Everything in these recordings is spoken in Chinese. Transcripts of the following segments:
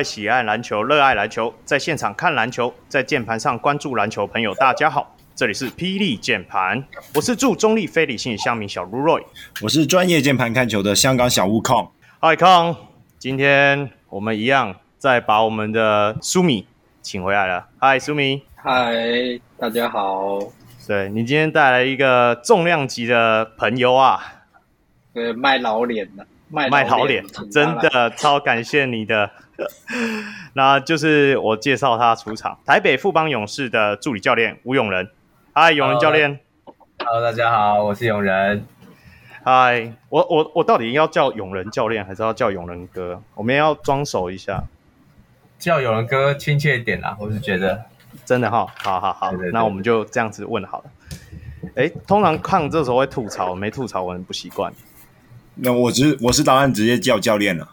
外喜爱篮球、热爱篮球，在现场看篮球，在键盘上关注篮球朋友，大家好，这里是霹雳键盘，我是驻中立非理性乡民小卢 Roy，我是专业键盘看球的香港小悟空。嗨康，今天我们一样再把我们的苏米请回来了。嗨，苏米。嗨，大家好。对，你今天带来一个重量级的朋友啊，对，卖老脸的。卖好脸，真的超感谢你的。那就是我介绍他出场，台北富邦勇士的助理教练吴永仁。嗨，永仁教练。Hello，大家好，我是永仁。嗨，我我我到底要叫永仁教练，还是要叫永仁哥？我们要装熟一下，叫永仁哥亲切一点啦。我是觉得真的哈，好好好，对对对，那我们就这样子问好了。哎，通常看这时候会吐槽，没吐槽我很不习惯。那我直我是打算直接叫教练了，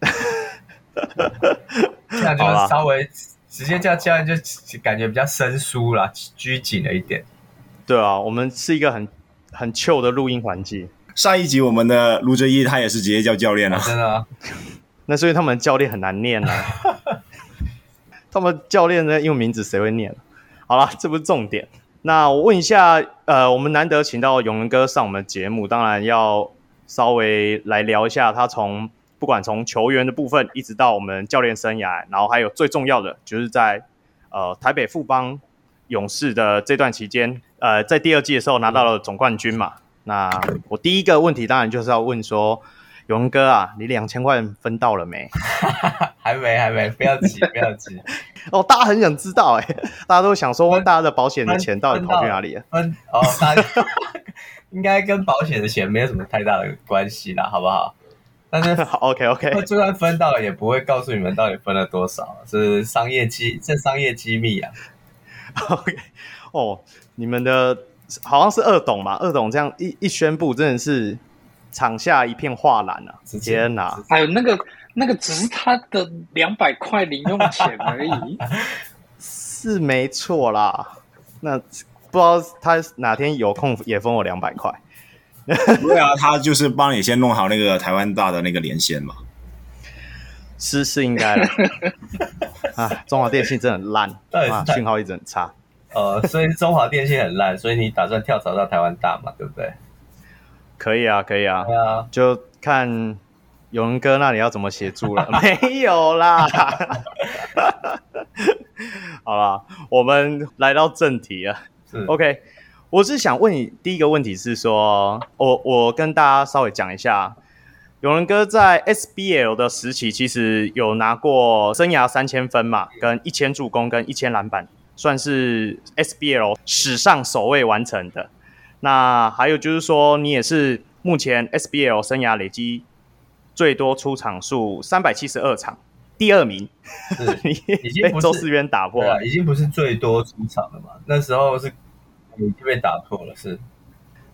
这样就稍微直接叫教练就感觉比较生疏啦，拘谨了一点。对啊，我们是一个很很 chill 的录音环境。上一集我们的卢哲一他也是直接叫教练了，真的啊。那所以他们教练很难念啊。他们教练的英文名字谁会念？好了，这不是重点。那我问一下，呃，我们难得请到永仁哥上我们的节目，当然要。稍微来聊一下他从不管从球员的部分，一直到我们教练生涯，然后还有最重要的就是在呃台北富邦勇士的这段期间，呃，在第二季的时候拿到了总冠军嘛。那我第一个问题当然就是要问说，勇哥啊，你两千块分到了没？还没，还没，不要急，不要急。哦，大家很想知道哎、欸，大家都想说，大家的保险的钱到底跑去哪里了？分，分哦，大家。应该跟保险的钱没有什么太大的关系啦，好不好？但是 OK OK，就算分到了，也不会告诉你们到底分了多少，是商业机，这商业机密啊。OK，哦，你们的好像是二董嘛？二董这样一一宣布，真的是场下一片哗然啊！天哪！还有那个那个只是他的两百块零用钱而已，是没错啦。那。不知道他哪天有空也分我两百块。对啊，他就是帮你先弄好那个台湾大的那个连线嘛。是是应该的。啊，中华电信真的很烂啊，讯号一直很差。呃，所以中华电信很烂，所以你打算跳槽到台湾大嘛？对不对？可以啊，可以啊。对啊，就看永仁哥那里要怎么协助了。没有啦。好啦，我们来到正题了。OK，我是想问你，第一个问题是说，我我跟大家稍微讲一下，永仁哥在 SBL 的时期，其实有拿过生涯三千分嘛，跟一千助攻跟一千篮板，算是 SBL 史上首位完成的。那还有就是说，你也是目前 SBL 生涯累积最多出场数三百七十二场，第二名，你 已经被周思渊打破了，已经不是最多出场了嘛？那时候是。已经被打破了，是。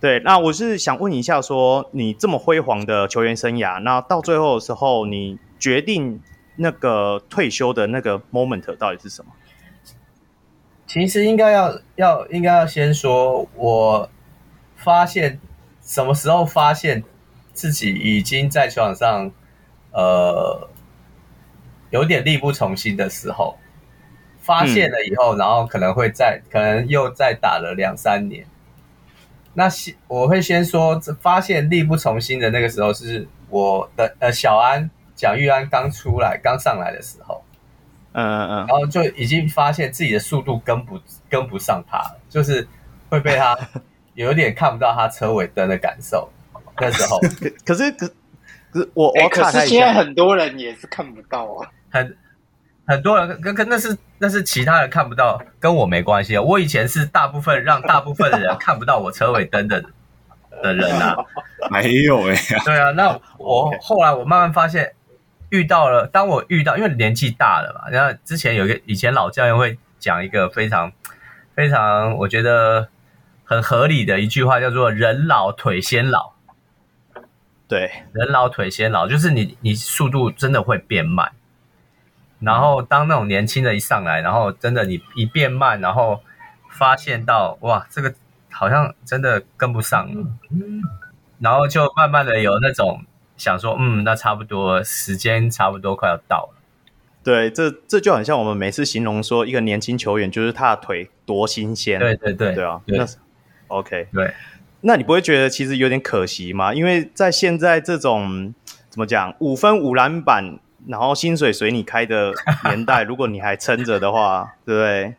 对，那我是想问一下说，说你这么辉煌的球员生涯，那到最后的时候，你决定那个退休的那个 moment 到底是什么？其实应该要要应该要先说，我发现什么时候发现自己已经在球场上，呃，有点力不从心的时候。发现了以后，然后可能会再可能又再打了两三年。那先我会先说，发现力不从心的那个时候是我的呃小安蒋玉安刚出来刚上来的时候，嗯嗯嗯，然后就已经发现自己的速度跟不跟不上他了，就是会被他 有点看不到他车尾灯的感受。那时候，可是可可是我我、欸、可是现在很多人也是看不到啊，很。很多人跟跟那是那是其他人看不到，跟我没关系啊。我以前是大部分让大部分的人看不到我车尾灯的 的人啊，没有哎、欸。对啊，那我后来我慢慢发现，遇到了，当我遇到，因为年纪大了嘛，然后之前有一个以前老教练会讲一个非常非常我觉得很合理的一句话，叫做“人老腿先老”。对，人老腿先老，就是你你速度真的会变慢。然后当那种年轻的一上来，然后真的你一变慢，然后发现到哇，这个好像真的跟不上了，然后就慢慢的有那种想说，嗯，那差不多时间差不多快要到了，对，这这就很像我们每次形容说一个年轻球员，就是他的腿多新鲜。对对对，对啊，对那 OK。对，那你不会觉得其实有点可惜吗？因为在现在这种怎么讲，五分五篮板，然后薪水随你开的 年代，如果你还撑着的话，对不对？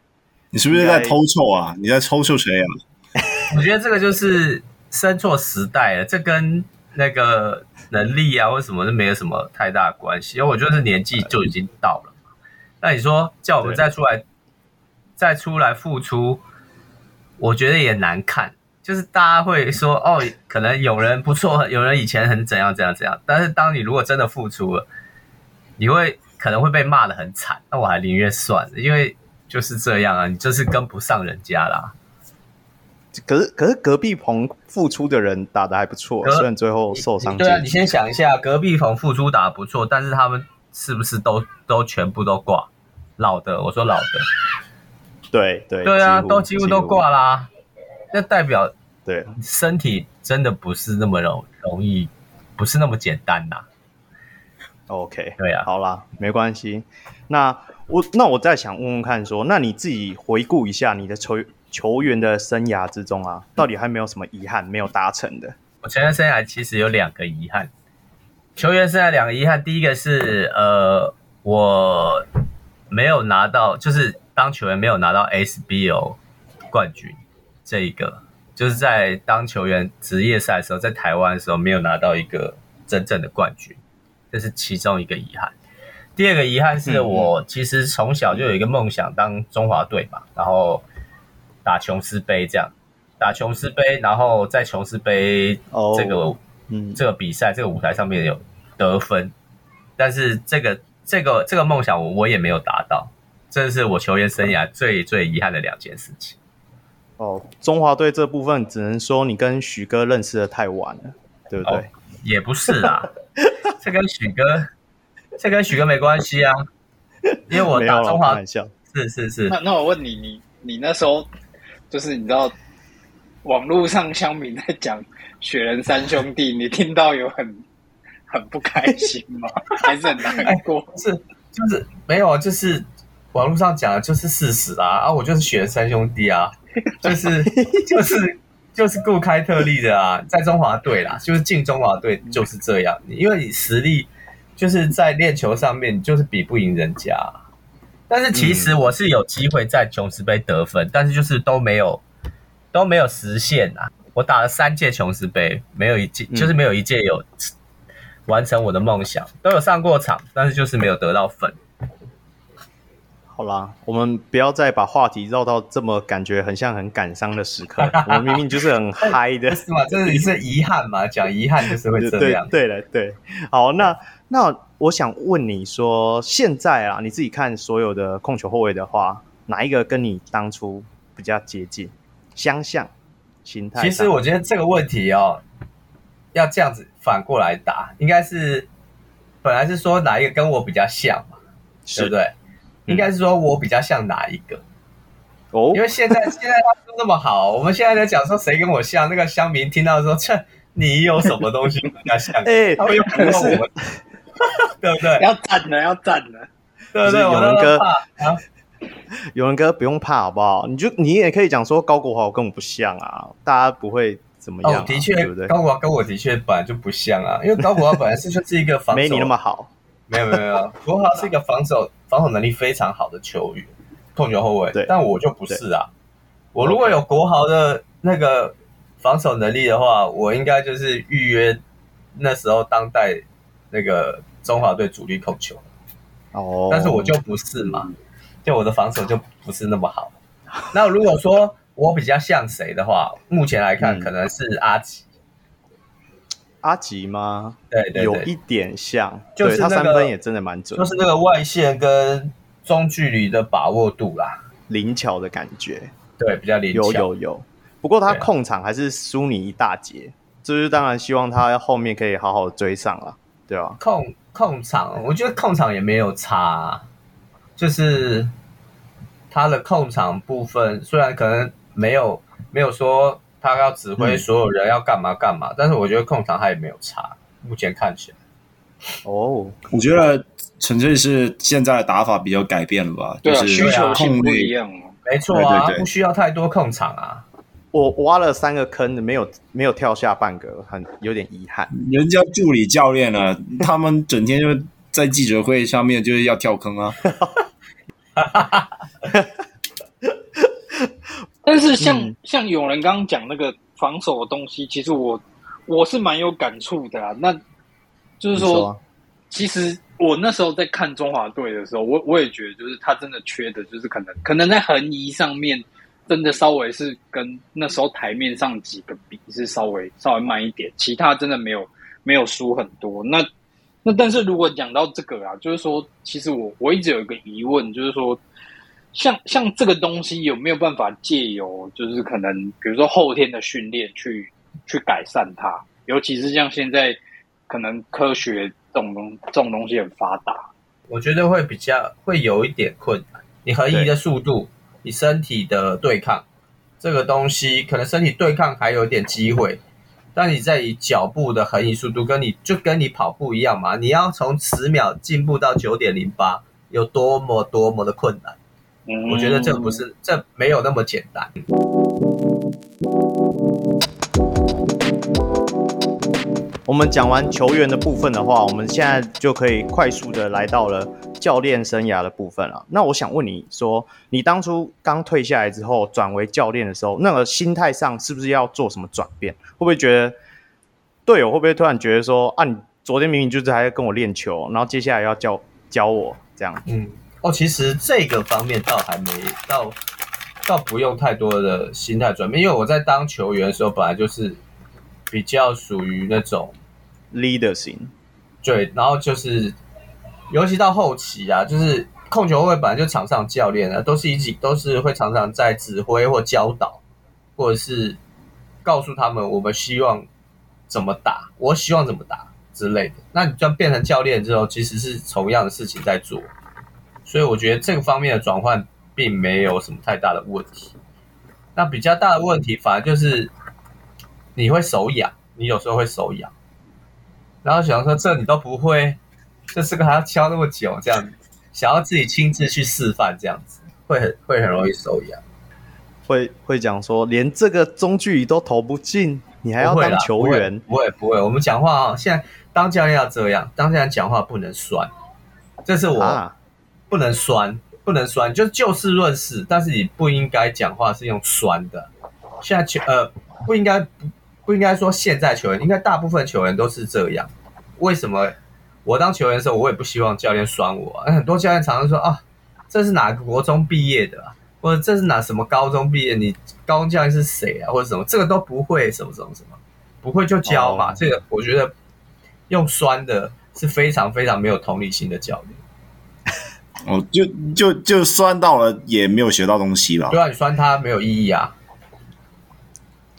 你是不是在偷臭啊？你在偷臭谁啊？我觉得这个就是生错时代了，这跟那个能力啊或什么都没有什么太大关系，因为我觉得是年纪就已经到了。那你说叫我们再出来再出来付出，我觉得也难看。就是大家会说哦，可能有人不错，有人以前很怎样怎样怎样，但是当你如果真的付出了，你会可能会被骂的很惨。那我还宁愿算了，因为就是这样啊，你就是跟不上人家啦。可是可是隔壁棚复出的人打的还不错，虽然最后受伤。对啊，你先想一下，隔壁棚复出打得不错，但是他们是不是都都全部都挂？老的，我说老的，对对对啊，都几乎都挂啦。那代表对身体真的不是那么容容易，不是那么简单呐。OK，对啊，好啦，没关系。那我那我再想问问看说，说那你自己回顾一下你的球。球员的生涯之中啊，到底还没有什么遗憾没有达成的？我球员生涯其实有两个遗憾。球员生涯两个遗憾，第一个是呃，我没有拿到，就是当球员没有拿到 SBO 冠军，这一个就是在当球员职业赛的时候，在台湾的时候没有拿到一个真正的冠军，这是其中一个遗憾。第二个遗憾是我其实从小就有一个梦想当中华队嘛，然后。打琼斯杯这样，打琼斯杯，然后在琼斯杯这个、oh, 嗯这个比赛这个舞台上面有得分，但是这个这个这个梦想我我也没有达到，这是我球员生涯最最遗憾的两件事情。哦，oh, 中华队这部分只能说你跟徐哥认识的太晚了，对不对？Oh, 也不是啦，这跟许哥这跟许哥没关系啊，因为我打中华是是是。那那我问你，你你那时候。就是你知道，网络上乡民在讲雪人三兄弟，你听到有很很不开心吗？还是很难过？是就是没有啊，就是网络上讲的就是事实啊啊！我就是雪人三兄弟啊，就是 就是就是顾开特例的啊，在中华队啦，就是进中华队就是这样，因为你实力就是在练球上面你就是比不赢人家。但是其实我是有机会在琼斯杯得分，嗯、但是就是都没有都没有实现啊！我打了三届琼斯杯，没有一届、嗯、就是没有一届有完成我的梦想，都有上过场，但是就是没有得到分。好啦，我们不要再把话题绕到这么感觉很像很感伤的时刻。我们明明就是很嗨的，是吗？这是是遗憾嘛？讲遗憾就是会这样。对了，对，好，那那。我想问你说，现在啊，你自己看所有的控球后卫的话，哪一个跟你当初比较接近、相像、心态？其实我觉得这个问题哦，要这样子反过来答，应该是本来是说哪一个跟我比较像嘛，是对不对？嗯、应该是说我比较像哪一个？哦，因为现在现在他说那么好，我们现在在讲说谁跟我像，那个乡民听到说，切，你有什么东西比较像？哎、欸，他会用不我们。对不对？要赞了，要赞了。对不对？有人哥，啊、有人哥不用怕，好不好？你就你也可以讲说高国华跟我不像啊，大家不会怎么样、啊。哦，的确，对不对？高国华跟我的确本来就不像啊，因为高国华本来是就是一个防守，没你那么好。没有没有没有，国豪 是一个防守防守能力非常好的球员，控球后卫。对，但我就不是啊。我如果有国豪的那个防守能力的话，我应该就是预约那时候当代那个。中华队主力控球，哦，但是我就不是嘛，就我的防守就不是那么好。那如果说我比较像谁的话，目前来看可能是阿吉。阿吉吗？对对对，有一点像，就是他三分也真的蛮准，就是那个外线跟中距离的把握度啦，灵巧的感觉，对，比较灵巧，有有有。不过他控场还是输你一大截，就是当然希望他后面可以好好追上了，对吧？控。控场，我觉得控场也没有差啊，就是他的控场部分虽然可能没有没有说他要指挥所有人要干嘛干嘛，嗯、但是我觉得控场他也没有差。目前看起来，哦，我觉得纯粹是现在的打法比较改变了吧？对啊，就是需求性控不一样啊。没错啊，对对对不需要太多控场啊。我挖了三个坑，没有没有跳下半个，很有点遗憾。人家助理教练呢，他们整天就在记者会上面就是要跳坑啊。但是像、嗯像有人刚刚讲那个防守的东西，其实我我是蛮有感触的啊。那就是说，其实我那时候在看中华队的时候，我我也觉得，就是他真的缺的，就是可能可能在横移上面，真的稍微是跟那时候台面上几个比是稍微稍微慢一点，其他真的没有没有输很多。那那但是如果讲到这个啊，就是说，其实我我一直有一个疑问，就是说。像像这个东西有没有办法借由就是可能比如说后天的训练去去改善它？尤其是像现在可能科学这种东这种东西很发达，我觉得会比较会有一点困难。你横移的速度，你身体的对抗这个东西，可能身体对抗还有一点机会，但你在以脚步的横移速度，跟你就跟你跑步一样嘛，你要从十秒进步到九点零八，有多么多么的困难。我觉得这不是，这没有那么简单。我们讲完球员的部分的话，我们现在就可以快速的来到了教练生涯的部分了。那我想问你说，你当初刚退下来之后转为教练的时候，那个心态上是不是要做什么转变？会不会觉得队友会不会突然觉得说，啊，你昨天明明就是还在跟我练球，然后接下来要教教我这样？嗯。哦，其实这个方面倒还没到，倒不用太多的心态转变，因为我在当球员的时候，本来就是比较属于那种 leader 型，对，然后就是尤其到后期啊，就是控球会本来就场上教练啊，都是一起都是会常常在指挥或教导，或者是告诉他们我们希望怎么打，我希望怎么打之类的。那你这样变成教练之后，其实是同样的事情在做。所以我觉得这个方面的转换并没有什么太大的问题。那比较大的问题，反而就是你会手痒，你有时候会手痒，然后想说这你都不会，这四个还要敲那么久，这样子想要自己亲自去示范，这样子会很会很容易手痒，会会讲说连这个中距离都投不进，你还要当球员？不会不会，我们讲话啊，现在当教练要这样，当教练讲话不能酸，这是我。啊不能酸，不能酸，就就事论事。但是你不应该讲话是用酸的。现在球呃不应该不不应该说现在球员，应该大部分球员都是这样。为什么我当球员的时候，我也不希望教练酸我啊？很多教练常常说啊，这是哪个国中毕业的啊，或者这是哪什么高中毕业？你高中教练是谁啊？或者什么？这个都不会，什么什么什么，不会就教嘛。哦，这个我觉得用酸的是非常非常没有同理心的教练。哦，就就就酸到了，也没有学到东西了。对啊，你酸他没有意义啊。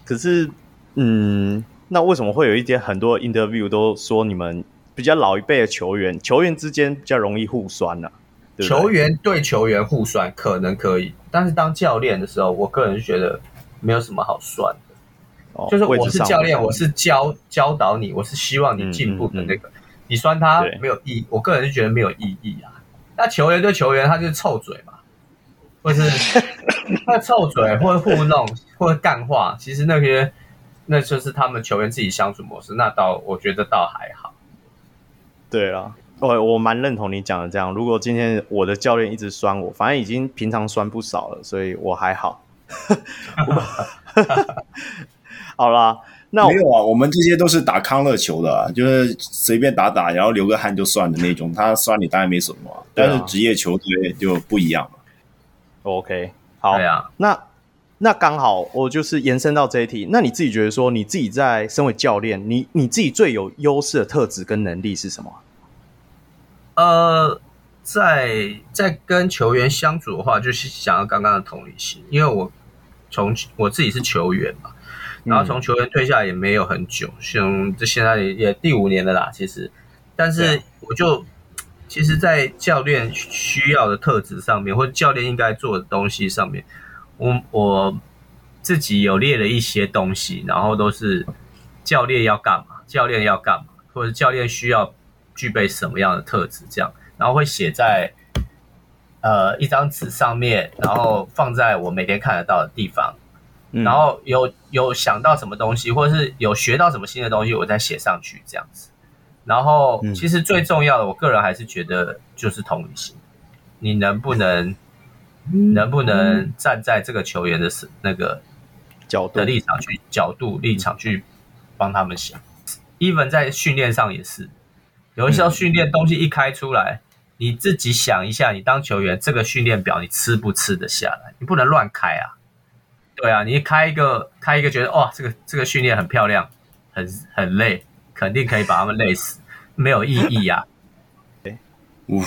可是，嗯，那为什么会有一些很多 interview 都说你们比较老一辈的球员，球员之间比较容易互酸呢？啊？对对，球员对球员互酸可能可以，但是当教练的时候，我个人是觉得没有什么好酸的。哦，就是我是教练，我是教教导你，我是希望你进步的那个。嗯嗯嗯，你酸他没有意义，我个人是觉得没有意义啊。那球员对球员，他就是臭嘴嘛，或是 他臭嘴，或者互弄，或者干话。其实那些，那就是他们球员自己相处模式。那倒，我觉得倒还好。对啊，我我蛮认同你讲的这样。如果今天我的教练一直酸我，反正已经平常酸不少了，所以我还好。好啦。那没有啊，我们这些都是打康乐球的，啊，就是随便打打，然后流个汗就算的那种。他酸你当然没什么，啊，但是职业球队就不一样了。OK，好，那那刚好我就是延伸到这一题。那你自己觉得说，你自己在身为教练，你你自己最有优势的特质跟能力是什么？呃，在在跟球员相处的话，就是想要刚刚的同理心，因为我从我自己是球员嘛。然后从球员退下来也没有很久，像这现在也第五年了啦。其实，但是我就其实，在教练需要的特质上面，或者教练应该做的东西上面，我我自己有列了一些东西，然后都是教练要干嘛，教练要干嘛，或者教练需要具备什么样的特质，这样。然后会写在呃一张纸上面，然后放在我每天看得到的地方。嗯、然后有有想到什么东西，或者是有学到什么新的东西，我再写上去这样子。然后其实最重要的，我个人还是觉得就是同理心，你能不能能不能站在这个球员的那个角度的立场去角度立场去帮他们想。even 在训练上也是，有的时候训练东西一开出来，你自己想一下，你当球员这个训练表你吃不吃得下来？你不能乱开啊。对啊，你一开一个开一个，觉得哇，这个这个训练很漂亮，很很累，肯定可以把他们累死，没有意义呀、啊。对，呜，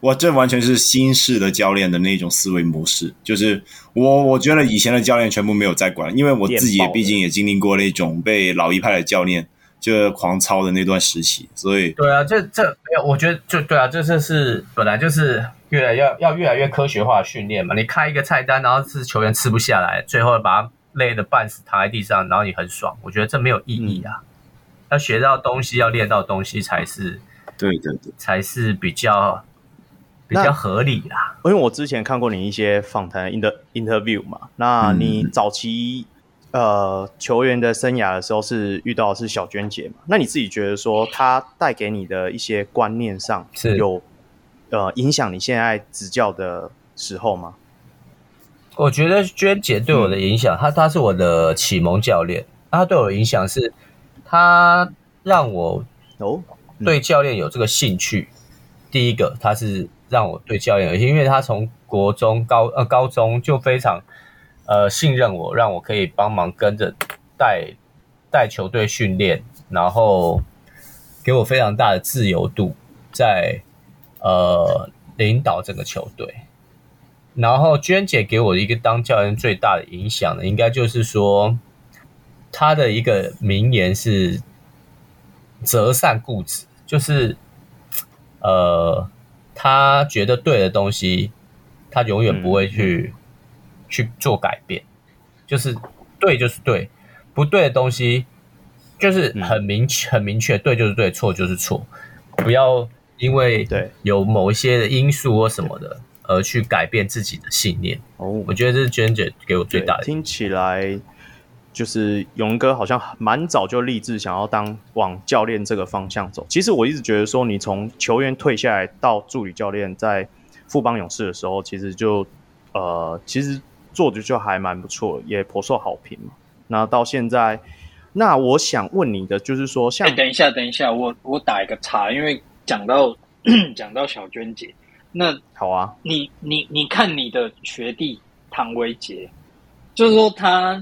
哇，这完全是新式的教练的那种思维模式，就是我我觉得以前的教练全部没有在管，因为我自己也毕竟也经历过那种被老一派的教练就狂操的那段时期，所以对啊，这这没有，我觉得就对啊，这这是本来就是。越来要要越来越科学化训练嘛？你开一个菜单，然后是球员吃不下来，最后把他累得半死，躺在地上，然后你很爽。我觉得这没有意义啊！嗯、要学到东西，要练到东西才是对对对，才是比较比较合理啦。因为我之前看过你一些访谈 inter interview 嘛，那你早期、嗯、呃球员的生涯的时候是遇到的是小娟姐嘛？那你自己觉得说她带给你的一些观念上是有？呃，影响你现在执教的时候吗？我觉得娟姐对我的影响，她、嗯、她是我的启蒙教练。她对我的影响是，她让我哦对教练有这个兴趣。第一个，她是让我对教练有兴趣，因为她从国中高呃高中就非常呃信任我，让我可以帮忙跟着带带球队训练，然后给我非常大的自由度在。呃，领导整个球队，然后娟姐给我的一个当教练最大的影响呢，应该就是说，她的一个名言是“择善固执”，就是呃，他觉得对的东西，他永远不会去、嗯、去做改变，就是对就是对，不对的东西就是很明确、嗯、很明确，对就是对，错就是错，不要。因为对有某一些的因素或什么的，而去改变自己的信念。哦，我觉得这是娟姐给我最大的。听起来就是勇哥好像蛮早就立志想要当往教练这个方向走。其实我一直觉得说，你从球员退下来到助理教练，在富邦勇士的时候，其实就呃，其实做的就还蛮不错，也颇受好评嘛。那到现在，那我想问你的就是说，像、欸、等一下，等一下，我我打一个叉，因为。讲到 讲到小娟姐，那好啊，你你你看你的学弟唐维杰，就是说他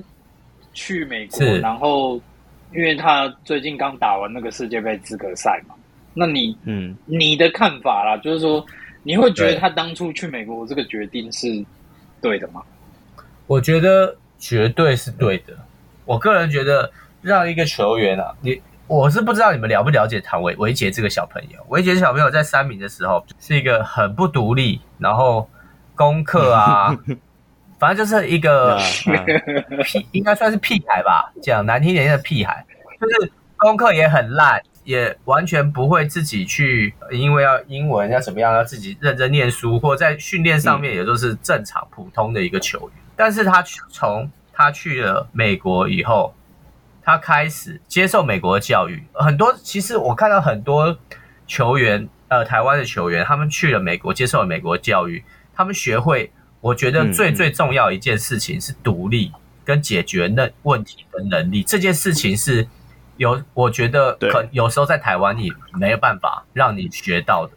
去美国，然后因为他最近刚打完那个世界杯资格赛嘛，那你嗯你的看法啦，就是说你会觉得他当初去美国这个决定是对的吗？我觉得绝对是对的，我个人觉得让一个球员啊，你。我是不知道你们了不了解唐维维杰这个小朋友。维杰小朋友在三名的时候是一个很不独立，然后功课啊，反正就是一个屁，应该算是屁孩吧，讲难听点的屁孩，就是功课也很烂，也完全不会自己去，因为要英文要怎么样，要自己认真念书，或在训练上面也都是正常普通的一个球员。但是他从他去了美国以后。他开始接受美国的教育，很多其实我看到很多球员，呃，台湾的球员，他们去了美国，接受了美国的教育，他们学会，我觉得最最重要一件事情是独立跟解决那问题的能力。这件事情是有，我觉得可有时候在台湾你没有办法让你学到的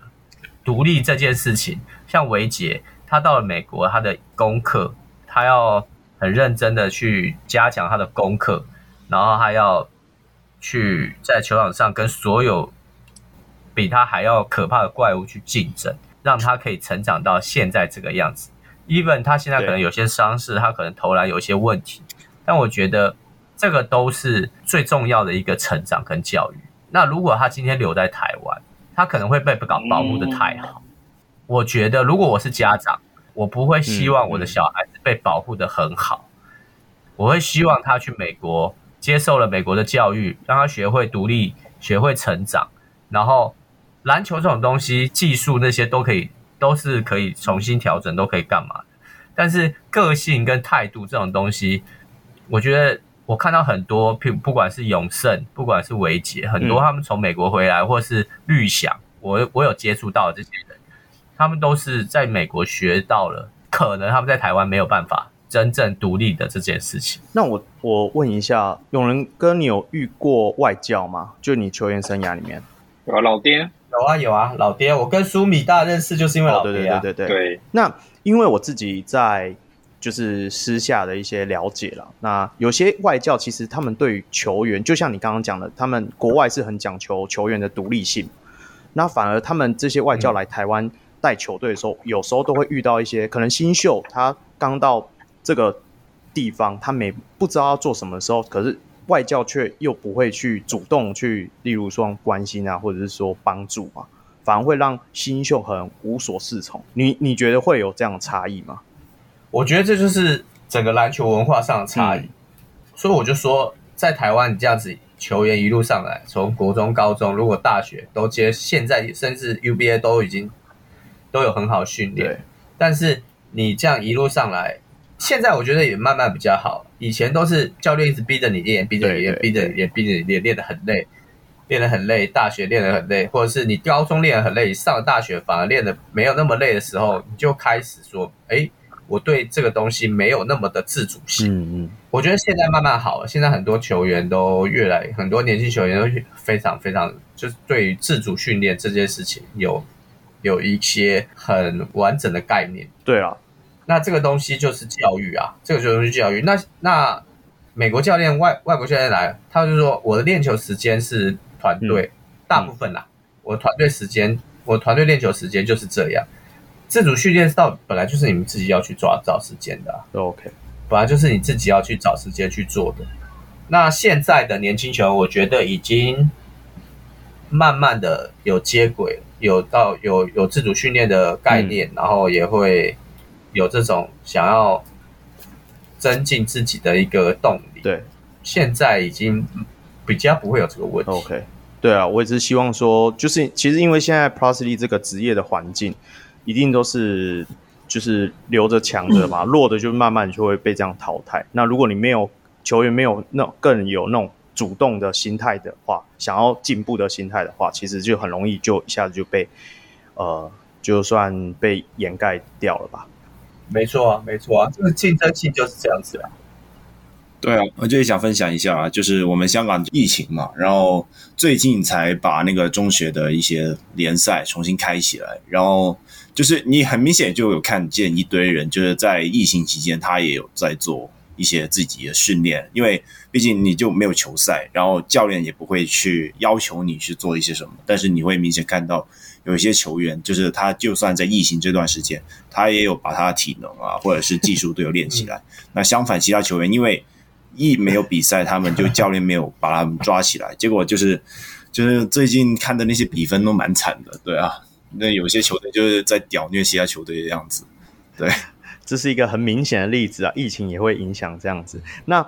独立这件事情。像维杰，他到了美国，他的功课，他要很认真的去加强他的功课。然后他要去在球场上跟所有比他还要可怕的怪物去竞争，让他可以成长到现在这个样子。Even 他现在可能有些伤势，他可能投篮有些问题，但我觉得这个都是最重要的一个成长跟教育。那如果他今天留在台湾，他可能会被保保护的太好。我觉得如果我是家长，我不会希望我的小孩子被保护的很好，我会希望他去美国。接受了美国的教育，让他学会独立，学会成长，然后篮球这种东西，技术那些都可以，都是可以重新调整，都可以干嘛的。但是个性跟态度这种东西，我觉得我看到很多，不不管是永胜，不管是维杰，很多他们从美国回来，或是绿翔，我我有接触到这些人，他们都是在美国学到了，可能他们在台湾没有办法真正独立的这件事情。那我我问一下，永仁哥，你有遇过外教吗？就你球员生涯里面，有啊，老爹。有啊有啊，老爹，我跟苏米大认识就是因为老爹啊。哦、对对对对对。对那因为我自己在就是私下的一些了解了，那有些外教其实他们对于球员，就像你刚刚讲的，他们国外是很讲求球员的独立性，那反而他们这些外教来台湾带球队的时候，嗯、有时候都会遇到一些可能新秀，他刚到这个地方，他没不知道要做什么的时候，可是。外教却又不会去主动去，例如说关心啊，或者是说帮助啊，反而会让新秀很无所适从。你你觉得会有这样的差异吗？我觉得这就是整个篮球文化上的差异。嗯、所以我就说，在台湾这样子球员一路上来，从国中、高中，如果大学都接，现在甚至 UBA 都已经都有很好训练。但是你这样一路上来，现在我觉得也慢慢比较好。以前都是教练一直逼着你练，逼着你练，逼着你练，逼着你练，练得很累，练得很累。大学练得很累，或者是你高中练得很累，上了大学反而练得没有那么累的时候，你就开始说：“哎，我对这个东西没有那么的自主性。”嗯嗯。我觉得现在慢慢好了，现在很多球员都越来，很多年轻球员都非常非常，就是对于自主训练这件事情有有一些很完整的概念。对啊。那这个东西就是教育啊，这个就是教育。那那美国教练外外国教练来，他就说我的练球时间是团队，嗯、大部分啦，嗯、我团队时间，我团队练球时间就是这样。自主训练到本来就是你们自己要去抓找时间的、啊、，OK，本来就是你自己要去找时间去做的。那现在的年轻球员，我觉得已经慢慢的有接轨，有到有有自主训练的概念，嗯、然后也会。有这种想要增进自己的一个动力，对，现在已经比较不会有这个问题。OK，对啊，我也是希望说，就是其实因为现在 Pro League 这个职业的环境，一定都是就是留着强的嘛，嗯、弱的就慢慢就会被这样淘汰。那如果你没有球员没有那种更有那种主动的心态的话，想要进步的心态的话，其实就很容易就一下子就被呃，就算被掩盖掉了吧。没错啊，没错啊，这个竞争性就是这样子啊。对啊，我就也想分享一下啊，就是我们香港疫情嘛，然后最近才把那个中学的一些联赛重新开起来，然后就是你很明显就有看见一堆人，就是在疫情期间他也有在做一些自己的训练，因为毕竟你就没有球赛，然后教练也不会去要求你去做一些什么，但是你会明显看到。有一些球员，就是他就算在疫情这段时间，他也有把他的体能啊，或者是技术都有练起来。嗯、那相反，其他球员因为一没有比赛，他们就教练没有把他们抓起来，结果就是就是最近看的那些比分都蛮惨的。对啊，那有些球队就是在屌虐其他球队的样子。对，这是一个很明显的例子啊，疫情也会影响这样子。那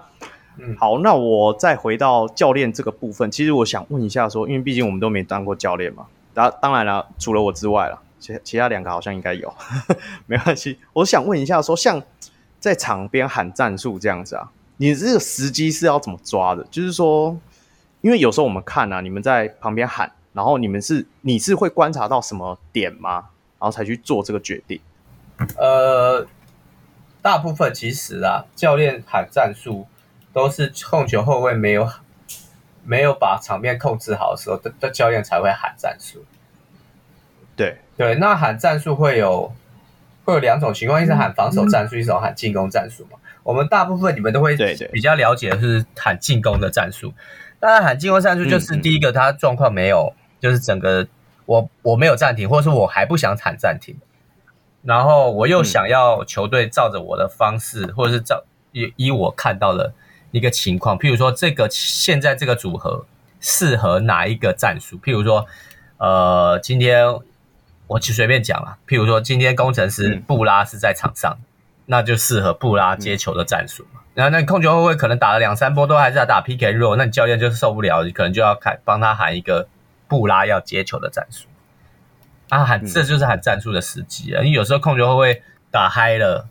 好，那我再回到教练这个部分，其实我想问一下说，因为毕竟我们都没当过教练嘛。当当然了，除了我之外了，其其他两个好像应该有，呵 呵没关系。我想问一下说，像在场边喊战术这样子啊，你这个时机是要怎么抓的？就是说，因为有时候我们看啊，你们在旁边喊，然后你们是你是会观察到什么点吗？然后才去做这个决定？呃，大部分其实啊，教练喊战术都是控球后卫没有喊。没有把场面控制好的时候，的的教练才会喊战术。对对，那喊战术会有会有两种情况，一是喊防守战术，一种喊进攻战术嘛。我们大部分你们都会比较了解的是喊进攻的战术。当然喊进攻战术就是第一个，他状况没有，就是整个我我没有暂停，或者是我还不想喊暂停，然后我又想要球队照着我的方式，或者是照以以我看到的。一个情况，譬如说，这个现在这个组合适合哪一个战术？譬如说，呃，今天我就随便讲了。譬如说，今天工程师布拉是在场上，嗯、那就适合布拉接球的战术嘛。然后，那你控球后卫可能打了两三波都还是在打 and roll，那你教练就受不了，你可能就要开帮他喊一个布拉要接球的战术。啊，喊这就是喊战术的时机啊！你有时候控球后卫打嗨了，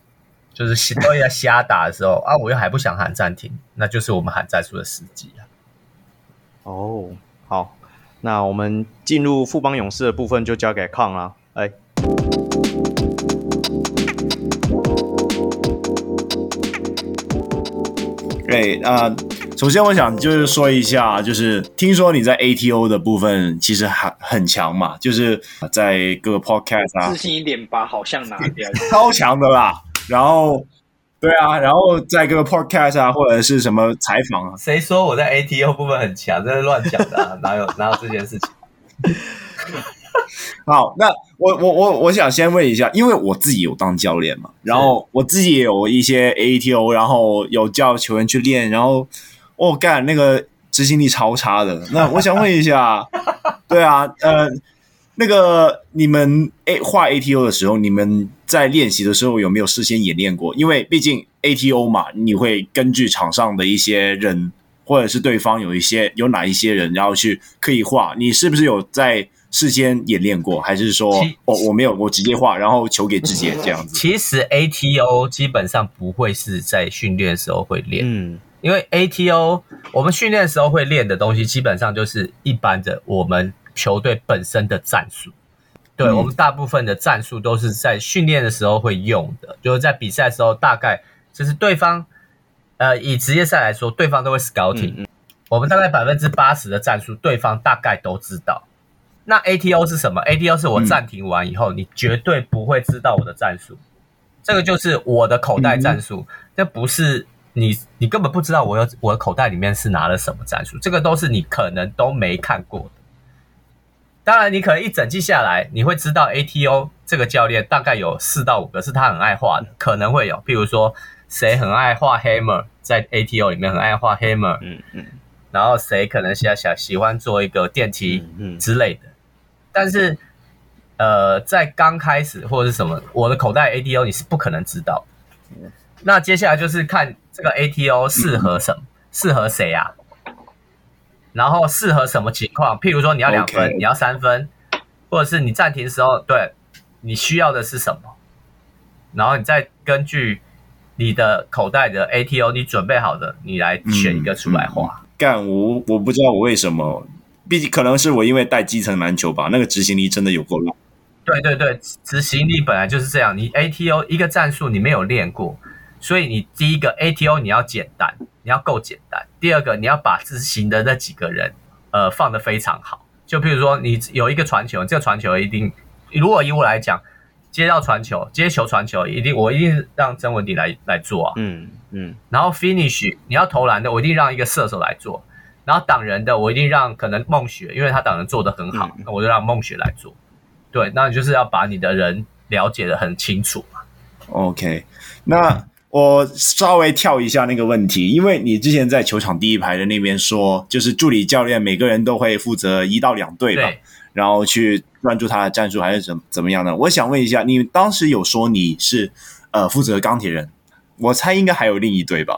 就是都要瞎打的时候啊，我又还不想喊暂停，那就是我们喊战术的时机啊。哦，好，那我们进入富邦勇士的部分就交给康了，哎。对啊、呃，首先我想就是说一下，就是听说你在 ATO 的部分其实还很强嘛，就是在各个 podcast 啊，自信一点把好像拿掉，超强的啦。然后，对啊，然后在各个 podcast 啊，或者是什么采访啊，谁说我在 ATO 部分很强？这是乱讲的、啊，哪有哪有这件事情？好，那我我我我想先问一下，因为我自己有当教练嘛，然后我自己也有一些 ATO，然后有叫球员去练，然后我干、哦、那个执行力超差的。那我想问一下，对啊，呃，那个你们 A 画 ATO 的时候，你们在练习的时候有没有事先演练过？因为毕竟 ATO 嘛，你会根据场上的一些人，或者是对方有一些有哪一些人，然后去刻意画，你是不是有在？事先演练过，还是说我、哦、我没有，我直接画，然后球给志杰这样子？其实 ATO 基本上不会是在训练的时候会练，嗯，因为 ATO 我们训练的时候会练的东西，基本上就是一般的我们球队本身的战术。对、嗯、我们大部分的战术都是在训练的时候会用的，就是在比赛的时候，大概就是对方，呃，以职业赛来说，对方都会 scouting，、嗯、我们大概百分之八十的战术，对方大概都知道。那 ATO 是什么？ATO 是我暂停完以后，嗯、你绝对不会知道我的战术，这个就是我的口袋战术。这、嗯、不是你，你根本不知道我有我的口袋里面是拿了什么战术，这个都是你可能都没看过的。当然，你可能一整季下来，你会知道 ATO 这个教练大概有四到五个是他很爱画的，可能会有，譬如说谁很爱画 Hammer，在 ATO 里面很爱画 Hammer，嗯嗯，然后谁可能想想喜欢做一个电梯之类的。但是，呃，在刚开始或者是什么，我的口袋 ATO 你是不可能知道。那接下来就是看这个 ATO 适合什么，适合谁啊？然后适合什么情况？譬如说你要两分，你要三分，或者是你暂停的时候，对，你需要的是什么？然后你再根据你的口袋的 ATO，你准备好的，你来选一个出来画。干，我我不知道我为什么。毕竟可能是我因为带基层篮球吧，那个执行力真的有够烂。对对对，执行力本来就是这样。你 ATO 一个战术你没有练过，所以你第一个 ATO 你要简单，你要够简单。第二个你要把执行的那几个人呃放得非常好。就譬如说你有一个传球，这个传球一定，如果以我来讲，接到传球、接球传球，一定我一定让曾文迪来来做啊。嗯嗯。然后 finish 你要投篮的，我一定让一个射手来做。然后挡人的，我一定让可能孟雪，因为他挡人做得很好，那、嗯、我就让孟雪来做。对，那你就是要把你的人了解的很清楚嘛。OK，那我稍微跳一下那个问题，因为你之前在球场第一排的那边说，就是助理教练每个人都会负责一到两队吧，然后去专注他的战术还是怎怎么样呢？我想问一下，你当时有说你是呃负责钢铁人，我猜应该还有另一队吧？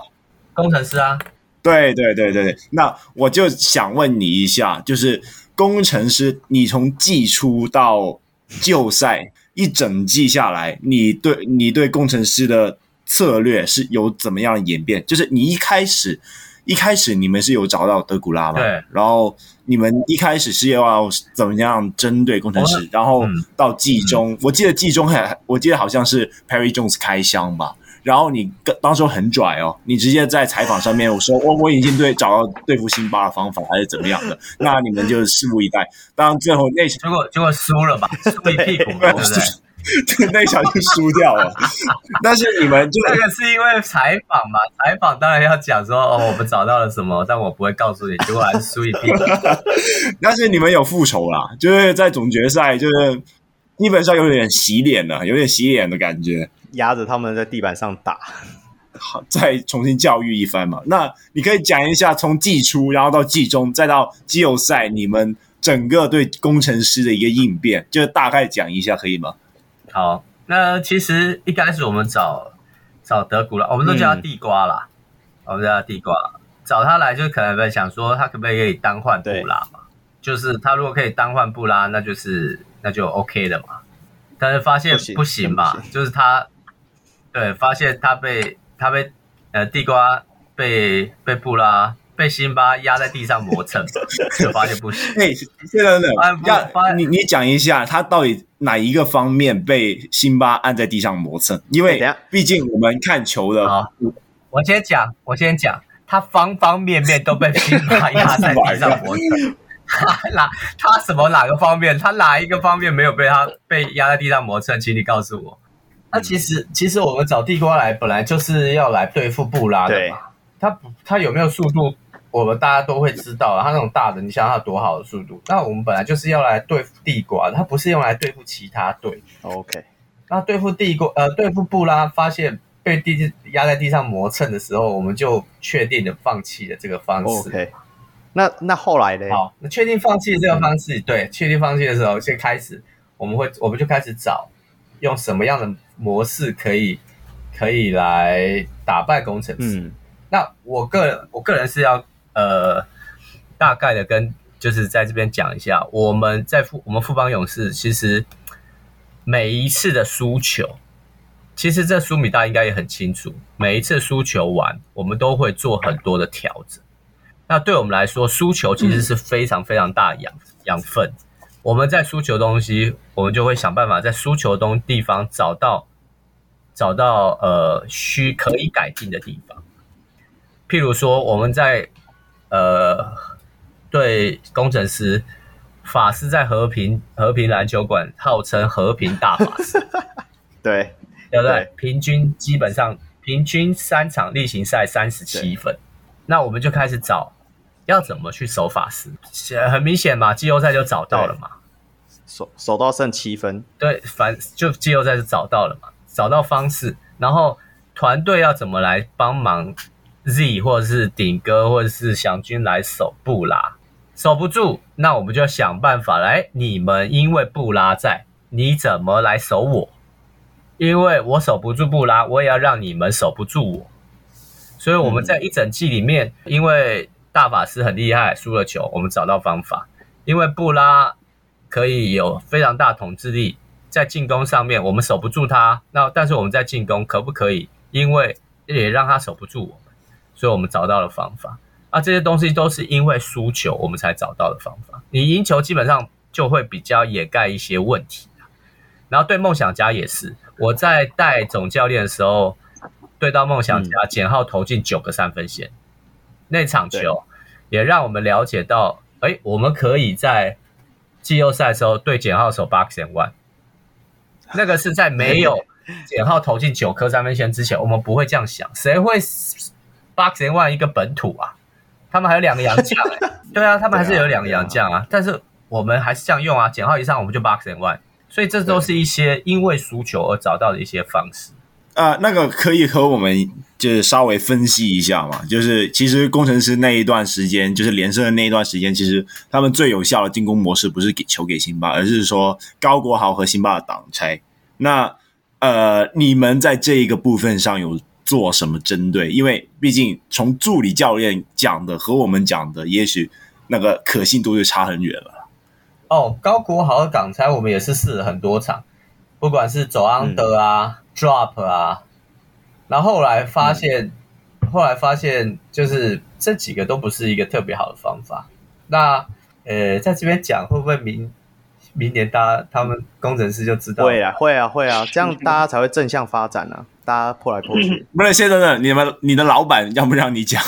工程师啊。对对对对对，那我就想问你一下，就是工程师，你从季初到季后赛一整季下来，你对你对工程师的策略是有怎么样的演变？就是你一开始一开始你们是有找到德古拉吗？对，然后你们一开始是要怎么样针对工程师？然后到季中，嗯、我记得季中还我记得好像是 Perry Jones 开箱吧。然后你当时很拽哦，你直接在采访上面我说 我我已经对找到对付辛巴的方法还是怎么样的，那你们就拭目以待。当然最后那结果结果输了吧，输一屁股，对不对？那场就输掉了。但是你们就这个是因为采访嘛，采访当然要讲说哦，我们找到了什么，但我不会告诉你，结果还是输一屁股。但是你们有复仇啦，就是在总决赛，就是基本上有点洗脸了，有点洗脸的感觉。压着他们在地板上打，好，再重新教育一番嘛。那你可以讲一下，从季初，然后到季中，再到季后赛，你们整个对工程师的一个应变，就大概讲一下，可以吗？好，那其实一开始我们找找德古拉，我们都叫他地瓜啦，嗯、我们叫他地瓜，找他来就可能想说，他可不可以单换布拉嘛？就是他如果可以单换布拉，那就是那就 OK 的嘛。但是发现不行嘛，行就是他，对，发现他被他被呃地瓜被被布拉被辛巴压在地上磨蹭，就发现不行。哎，现在呢，要你你讲一下，他到底哪一个方面被辛巴按在地上磨蹭？因为毕竟我们看球的。好，我先讲，我先讲，他方方面面都被辛巴压在地上磨蹭。他哪他什么哪个方面？他哪一个方面没有被他被压在地上磨蹭？请你告诉我。那其实其实我们找地瓜来本来就是要来对付布拉的嘛。他他有没有速度？我们大家都会知道。他那种大的，你想想他多好的速度。那我们本来就是要来对付地瓜，他不是用来对付其他队。OK。那对付地瓜呃对付布拉，发现被地压在地上磨蹭的时候，我们就确定的放弃了这个方式。OK。那那后来呢？好，那确定放弃这个方式，嗯、对，确定放弃的时候，先开始，我们会，我们就开始找用什么样的模式可以可以来打败工程师。嗯、那我个人，我个人是要呃大概的跟就是在这边讲一下，我们在富我们富邦勇士其实每一次的输球，其实这苏米大应该也很清楚，每一次输球完，我们都会做很多的调整。那对我们来说，输球其实是非常非常大养养分。我们在输球东西，我们就会想办法在输球东地方找到找到呃需可以改进的地方。譬如说，我们在呃对工程师法师在和平和平篮球馆号称和平大法师，对对不对？对平均基本上平均三场例行赛三十七分，那我们就开始找。要怎么去守法师？很明显嘛，季后赛就找到了嘛，守守到剩七分。对，反就季后赛就找到了嘛，找到方式。然后团队要怎么来帮忙？Z 或者是顶哥或者是祥军来守布拉，守不住，那我们就要想办法来。你们因为布拉在，你怎么来守我？因为我守不住布拉，我也要让你们守不住我。所以我们在一整季里面，嗯、因为大法师很厉害，输了球，我们找到方法。因为布拉可以有非常大统治力，在进攻上面我们守不住他。那但是我们在进攻可不可以？因为也让他守不住我们，所以我们找到了方法。啊，这些东西都是因为输球我们才找到的方法。你赢球基本上就会比较掩盖一些问题。然后对梦想家也是，我在带总教练的时候，对到梦想家，简浩投进九个三分线。那场球也让我们了解到，哎对，我们可以在季后赛的时候对简浩守 box and one，那个是在没有 简浩投进九颗三分线之前，我们不会这样想。谁会 box and one 一个本土啊？他们还有两个洋将，对啊，他们还是有两个洋将啊。啊啊但是我们还是这样用啊，减号以上我们就 box and one，所以这都是一些因为输球而找到的一些方式。啊、呃，那个可以和我们就是稍微分析一下嘛？就是其实工程师那一段时间，就是连胜的那一段时间，其实他们最有效的进攻模式不是给球给辛巴，而是说高国豪和辛巴的挡拆。那呃，你们在这一个部分上有做什么针对？因为毕竟从助理教练讲的和我们讲的，也许那个可信度就差很远了。哦，高国豪的挡拆我们也是试了很多场，不管是走安德啊。嗯 drop 啊，然后后来发现，嗯、后来发现就是这几个都不是一个特别好的方法。那呃，在这边讲会不会明明年大家他们工程师就知道？会啊，会啊，会啊，这样大家才会正向发展啊！大家破来破去。不是，先生呢，你们你的老板让不让你讲？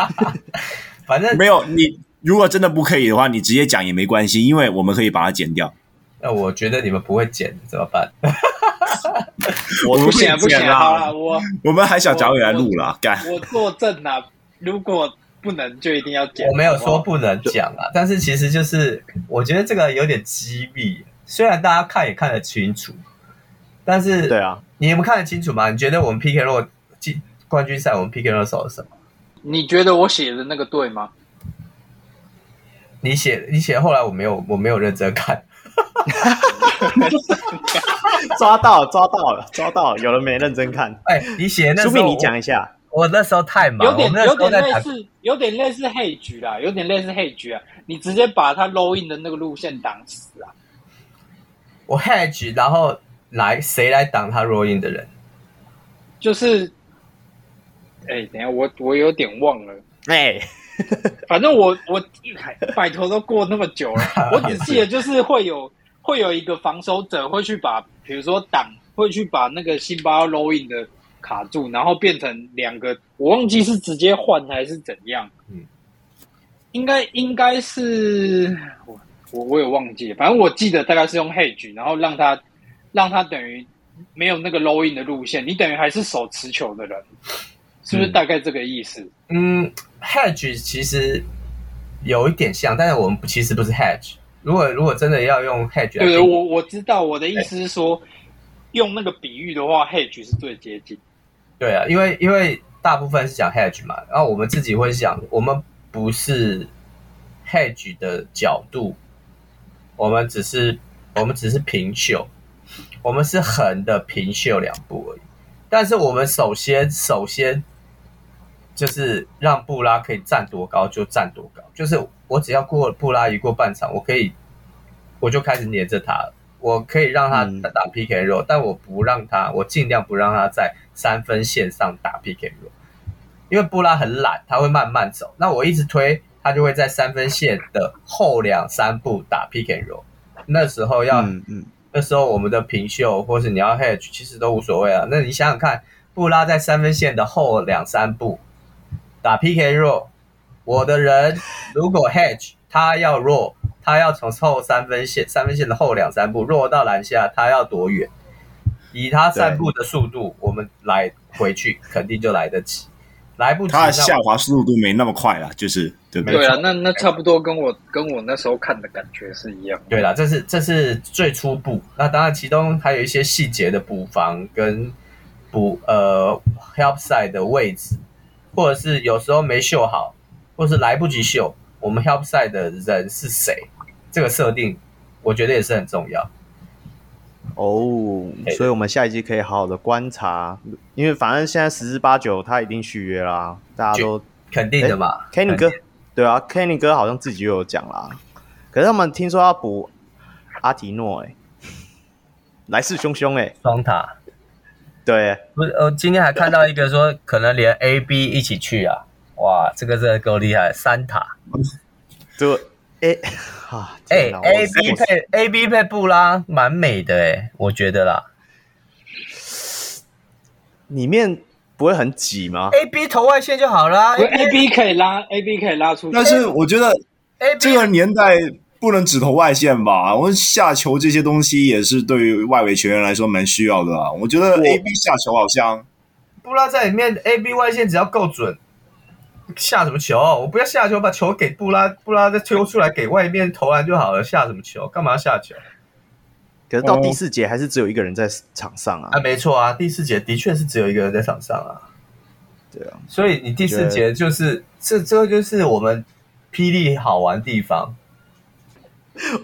反正没有你，如果真的不可以的话，你直接讲也没关系，因为我们可以把它剪掉。那我觉得你们不会剪，怎么办？我不剪不剪，好了，我我们还想找你来录了，干我作证啊！如果不能，就一定要讲。我没有说不能讲啊，但是其实就是我觉得这个有点机密，虽然大家看也看得清楚，但是对啊，你有没有看得清楚吗？你觉得我们 PK 若进冠军赛，我们 PK 若手了什么？你觉得我写的那个对吗？你写你写，后来我没有我没有认真看。抓到，抓到了，抓到了！有人没认真看。哎、欸，你写那时候，说明你讲一下。我那时候太忙，有点有点类似，有点类似黑局啦，有点类似黑局啊！你直接把他 low in 的那个路线挡死啊！我 hedge，然后来谁来挡他 roll in 的人？就是，哎、欸，等下我我有点忘了，哎、欸，反正我我拜托都过那么久了，我只记得就是会有会有一个防守者会去把，比如说挡，会去把那个辛巴 roll in 的卡住，然后变成两个，我忘记是直接换还是怎样，嗯，应该应该是我我我也忘记了，反正我记得大概是用 hedge，然后让他让他等于。没有那个 low in 的路线，你等于还是手持球的人，是不是大概这个意思？嗯，嗯，hedge 其实有一点像，但是我们其实不是 hedge。如果如果真的要用 hedge，对，我我知道我的意思是说，用那个比喻的话，hedge 是最接近。对啊，因为因为大部分是讲 hedge 嘛，然后我们自己会想，我们不是 hedge 的角度，我们只是我们只是平秀。我们是横的平秀两步而已，但是我们首先首先就是让布拉可以站多高就站多高，就是我只要过布拉一过半场，我可以我就开始黏着他了，我可以让他打 and roll，但我不让他，我尽量不让他在三分线上打 and roll，因为布拉很懒，他会慢慢走，那我一直推，他就会在三分线的后两三步打 and roll，那时候要嗯。嗯那时候我们的平秀，或是你要 hedge，其实都无所谓啊。那你想想看，布拉在三分线的后两三步打 and roll，我的人如果 hedge，他要 roll，他要从后三分线三分线的后两三步 roll 到篮下，他要多远？以他散步的速度，我们来回去肯定就来得及。来不及，他的下滑速度没那么快啦，就是对不对？对啊，那那差不多跟我跟我那时候看的感觉是一样。对啦，这是这是最初步，那当然其中还有一些细节的补防跟补呃 help side 的位置，或者是有时候没秀好，或是来不及秀，我们 help side 的人是谁？这个设定我觉得也是很重要。哦，所以我们下一季可以好好的观察，因为反正现在十之八九他一定续约啦，大家都肯定的嘛。Kenny 哥，对啊，Kenny 哥好像自己又有讲啦，可是他们听说要补阿提诺，哎，来势汹汹，哎，双塔，对，不是，呃，今天还看到一个说可能连 AB 一起去啊，哇，这个真的够厉害，三塔，就。A 啊，哎，A B 配 A B 配布拉，蛮美的哎，我觉得啦。里面不会很挤吗？A B 投外线就好啦，A B 可以拉，A B 可以拉出去。但是我觉得这个年代不能只投外线吧？我下球这些东西也是对于外围球员来说蛮需要的啊。我觉得 A B 下球好像布拉在里面，A B 外线只要够准。下什么球？我不要下球，把球给布拉，布拉再推出来给外面投篮就好了。下什么球？干嘛要下球？可是到第四节还是只有一个人在场上啊！啊，没错啊，第四节的确是只有一个人在场上啊。对啊，所以你第四节就是这，这个就是我们霹雳好玩地方。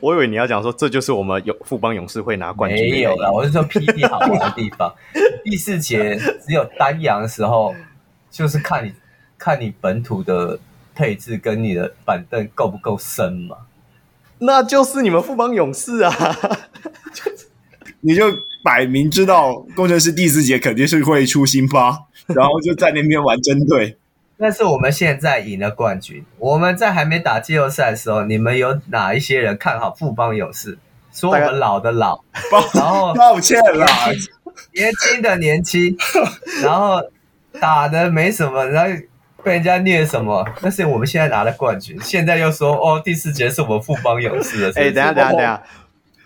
我以为你要讲说，这就是我们有富邦勇士会拿冠军。没有啦，我是说霹雳好玩的地方。第四节只有单阳的时候，就是看你。看你本土的配置跟你的板凳够不够深嘛？那就是你们富邦勇士啊！你就摆明知道工程师第四节肯定是会出新发，然后就在那边玩针对。但是我们现在赢了冠军，我们在还没打季后赛的时候，你们有哪一些人看好富邦勇士？说我们老的老，然后 抱歉啦，年轻的年轻，然后打的没什么，然后。被人家念什么？但是我们现在拿了冠军，现在又说哦，第四节是我们富邦勇士的。哎、欸，等下等下等下，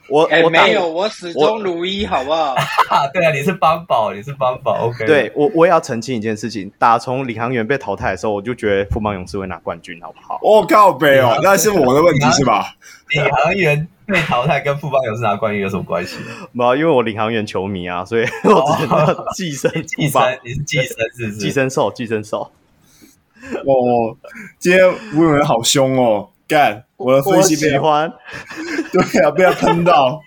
我哎、我、没有，我始终如一，好不好？对啊，你是邦宝，你是邦宝。OK，对我我也要澄清一件事情，打从领航员被淘汰的时候，我就觉得富邦勇士会拿冠军，好不好？我、哦、靠北哦，那是我的问题是吧？领航员被淘汰跟富邦勇士拿冠军有什么关系？没有，因为我领航员球迷啊，所以我只能寄生寄生，你是寄生是不是？寄生兽，寄生兽。哦，今天吴永元好凶哦！干，我的分析被喜欢，对啊，被他喷到，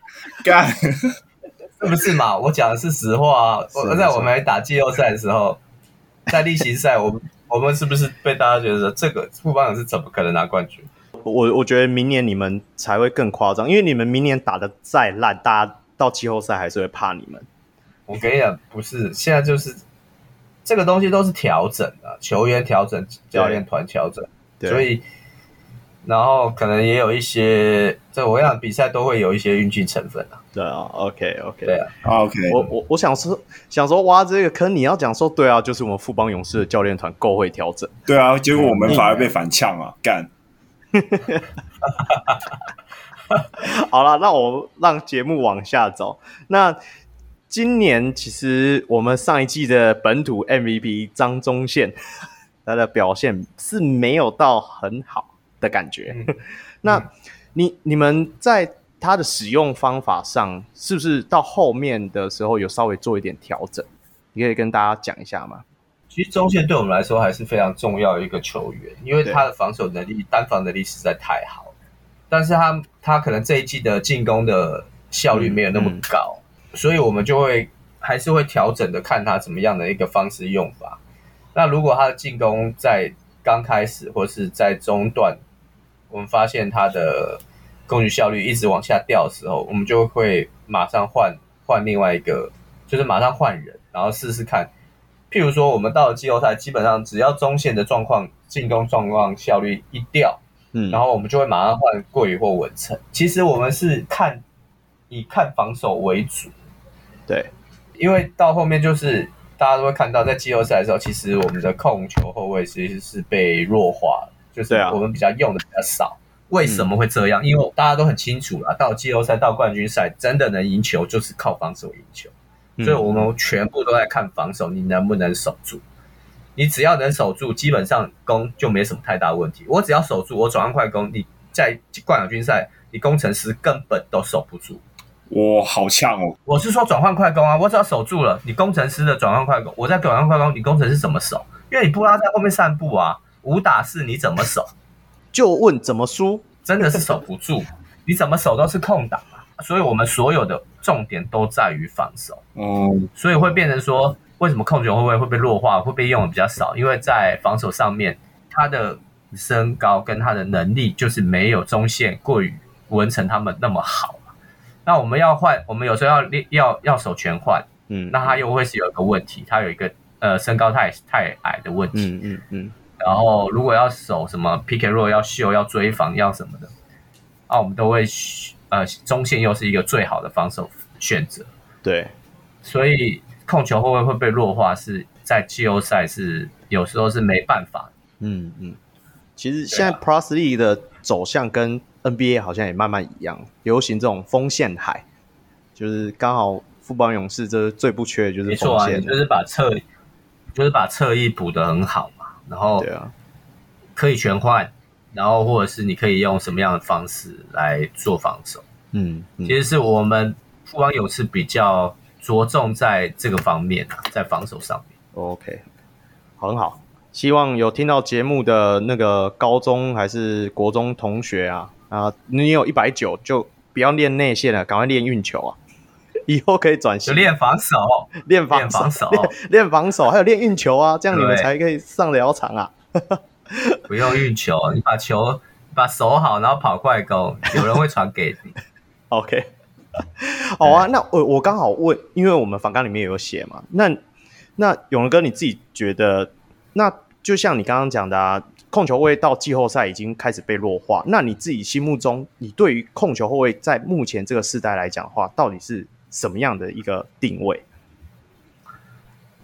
干，是不是嘛？我讲的是实话啊！我在我们来打季后赛的时候，在例行赛，我们我们是不是被大家觉得这个副班长是怎么可能拿冠军？我我觉得明年你们才会更夸张，因为你们明年打的再烂，大家到季后赛还是会怕你们。我跟你讲，不是，现在就是这个东西都是调整的，球员调整，教练团调整，所以。然后可能也有一些，这我想比赛都会有一些运气成分啊。对啊，OK OK，对啊，OK。我我我想说想说挖这个坑，你要讲说对啊，就是我们富邦勇士的教练团够会调整。对啊，结果我们反而被反呛啊，干。好了，那我让节目往下走。那今年其实我们上一季的本土 MVP 张宗宪，他的表现是没有到很好。的感觉，嗯、那你你们在他的使用方法上，是不是到后面的时候有稍微做一点调整？你可以跟大家讲一下吗？其实中线对我们来说还是非常重要的一个球员，因为他的防守能力、单防能力实在太好，但是他他可能这一季的进攻的效率没有那么高，嗯嗯、所以我们就会还是会调整的，看他怎么样的一个方式用法。那如果他的进攻在刚开始或是在中段，我们发现他的攻击效率一直往下掉的时候，我们就会马上换换另外一个，就是马上换人，然后试试看。譬如说，我们到了季后赛，基本上只要中线的状况、进攻状况效率一掉，嗯，然后我们就会马上换桂鱼或文成。其实我们是看以看防守为主，对，因为到后面就是大家都会看到，在季后赛的时候，其实我们的控球后卫其实是被弱化了。就是我们比较用的比较少，为什么会这样？因为大家都很清楚了，到季后赛、到冠军赛，真的能赢球就是靠防守赢球，所以我们全部都在看防守，你能不能守住？你只要能守住，基本上攻就没什么太大问题。我只要守住，我转换快攻，你在冠亚军赛，你工程师根本都守不住。我好呛哦！我是说转换快攻啊，我只要守住了，你工程师的转换快攻，我在转换快攻，你工程师怎么守？因为你布拉在后面散步啊。五打四你怎么守？就问怎么输？真的是守不住，你怎么守都是空档啊！所以我们所有的重点都在于防守。嗯，所以会变成说，为什么控球后卫会被弱化，会被用的比较少？因为在防守上面，他的身高跟他的能力就是没有中线过于文成他们那么好。那我们要换，我们有时候要练，要要守全换。嗯，那他又会是有一个问题，他有一个呃身高太太矮的问题。嗯嗯然后，如果要守什么 and roll 要秀要追防要什么的，啊，我们都会呃中线又是一个最好的防守选择。对，所以控球后卫会被弱化，是在季后赛是有时候是没办法。嗯嗯，其实现在 Plus League 的走向跟 NBA 好像也慢慢一样，流行这种锋线海，就是刚好富邦勇士这最不缺的就是锋线，就是把侧就是把侧翼补得很好嘛。然后对啊，可以全换，然后或者是你可以用什么样的方式来做防守？嗯，嗯其实是我们富邦勇士比较着重在这个方面啊，在防守上面。OK，很好。希望有听到节目的那个高中还是国中同学啊啊，你有一百九就不要练内线了，赶快练运球啊！以后可以转型，练防守，练防守，练防守，还有练运球啊，这样你们才可以上得了场啊。不用运球，你把球把守好，然后跑快攻，有人会传给你。OK，好啊。那我我刚好问，因为我们访纲里面有写嘛。那那永仁哥你自己觉得，那就像你刚刚讲的啊，控球后卫到季后赛已经开始被弱化。那你自己心目中，你对于控球后卫在目前这个世代来讲的话，到底是？什么样的一个定位？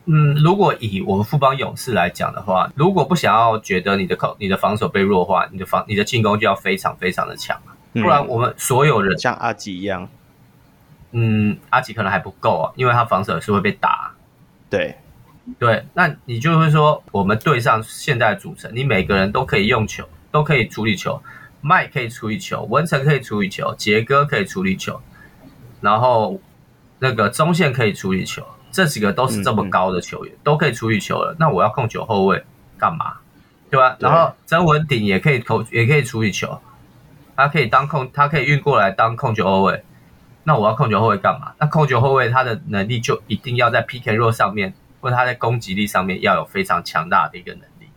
嗯，如果以我们富邦勇士来讲的话，如果不想要觉得你的口、你的防守被弱化，你的防、你的进攻就要非常非常的强，不然我们所有人、嗯、像阿吉一样，嗯，阿吉可能还不够啊，因为他防守是会被打。对，对，那你就会说，我们队上现在的组成，你每个人都可以用球，都可以处理球，麦可以处理球，文成可以处理球，杰哥可以处理球，然后。那个中线可以处理球，这几个都是这么高的球员，嗯嗯、都可以处理球了。那我要控球后卫干嘛？对吧？对，然后曾文鼎也可以投，也可以处理球，他可以当控，他可以运过来当控球后卫。那我要控球后卫干嘛？那控球后卫他的能力就一定要在 and roll 上面，或者他在攻击力上面要有非常强大的一个能力，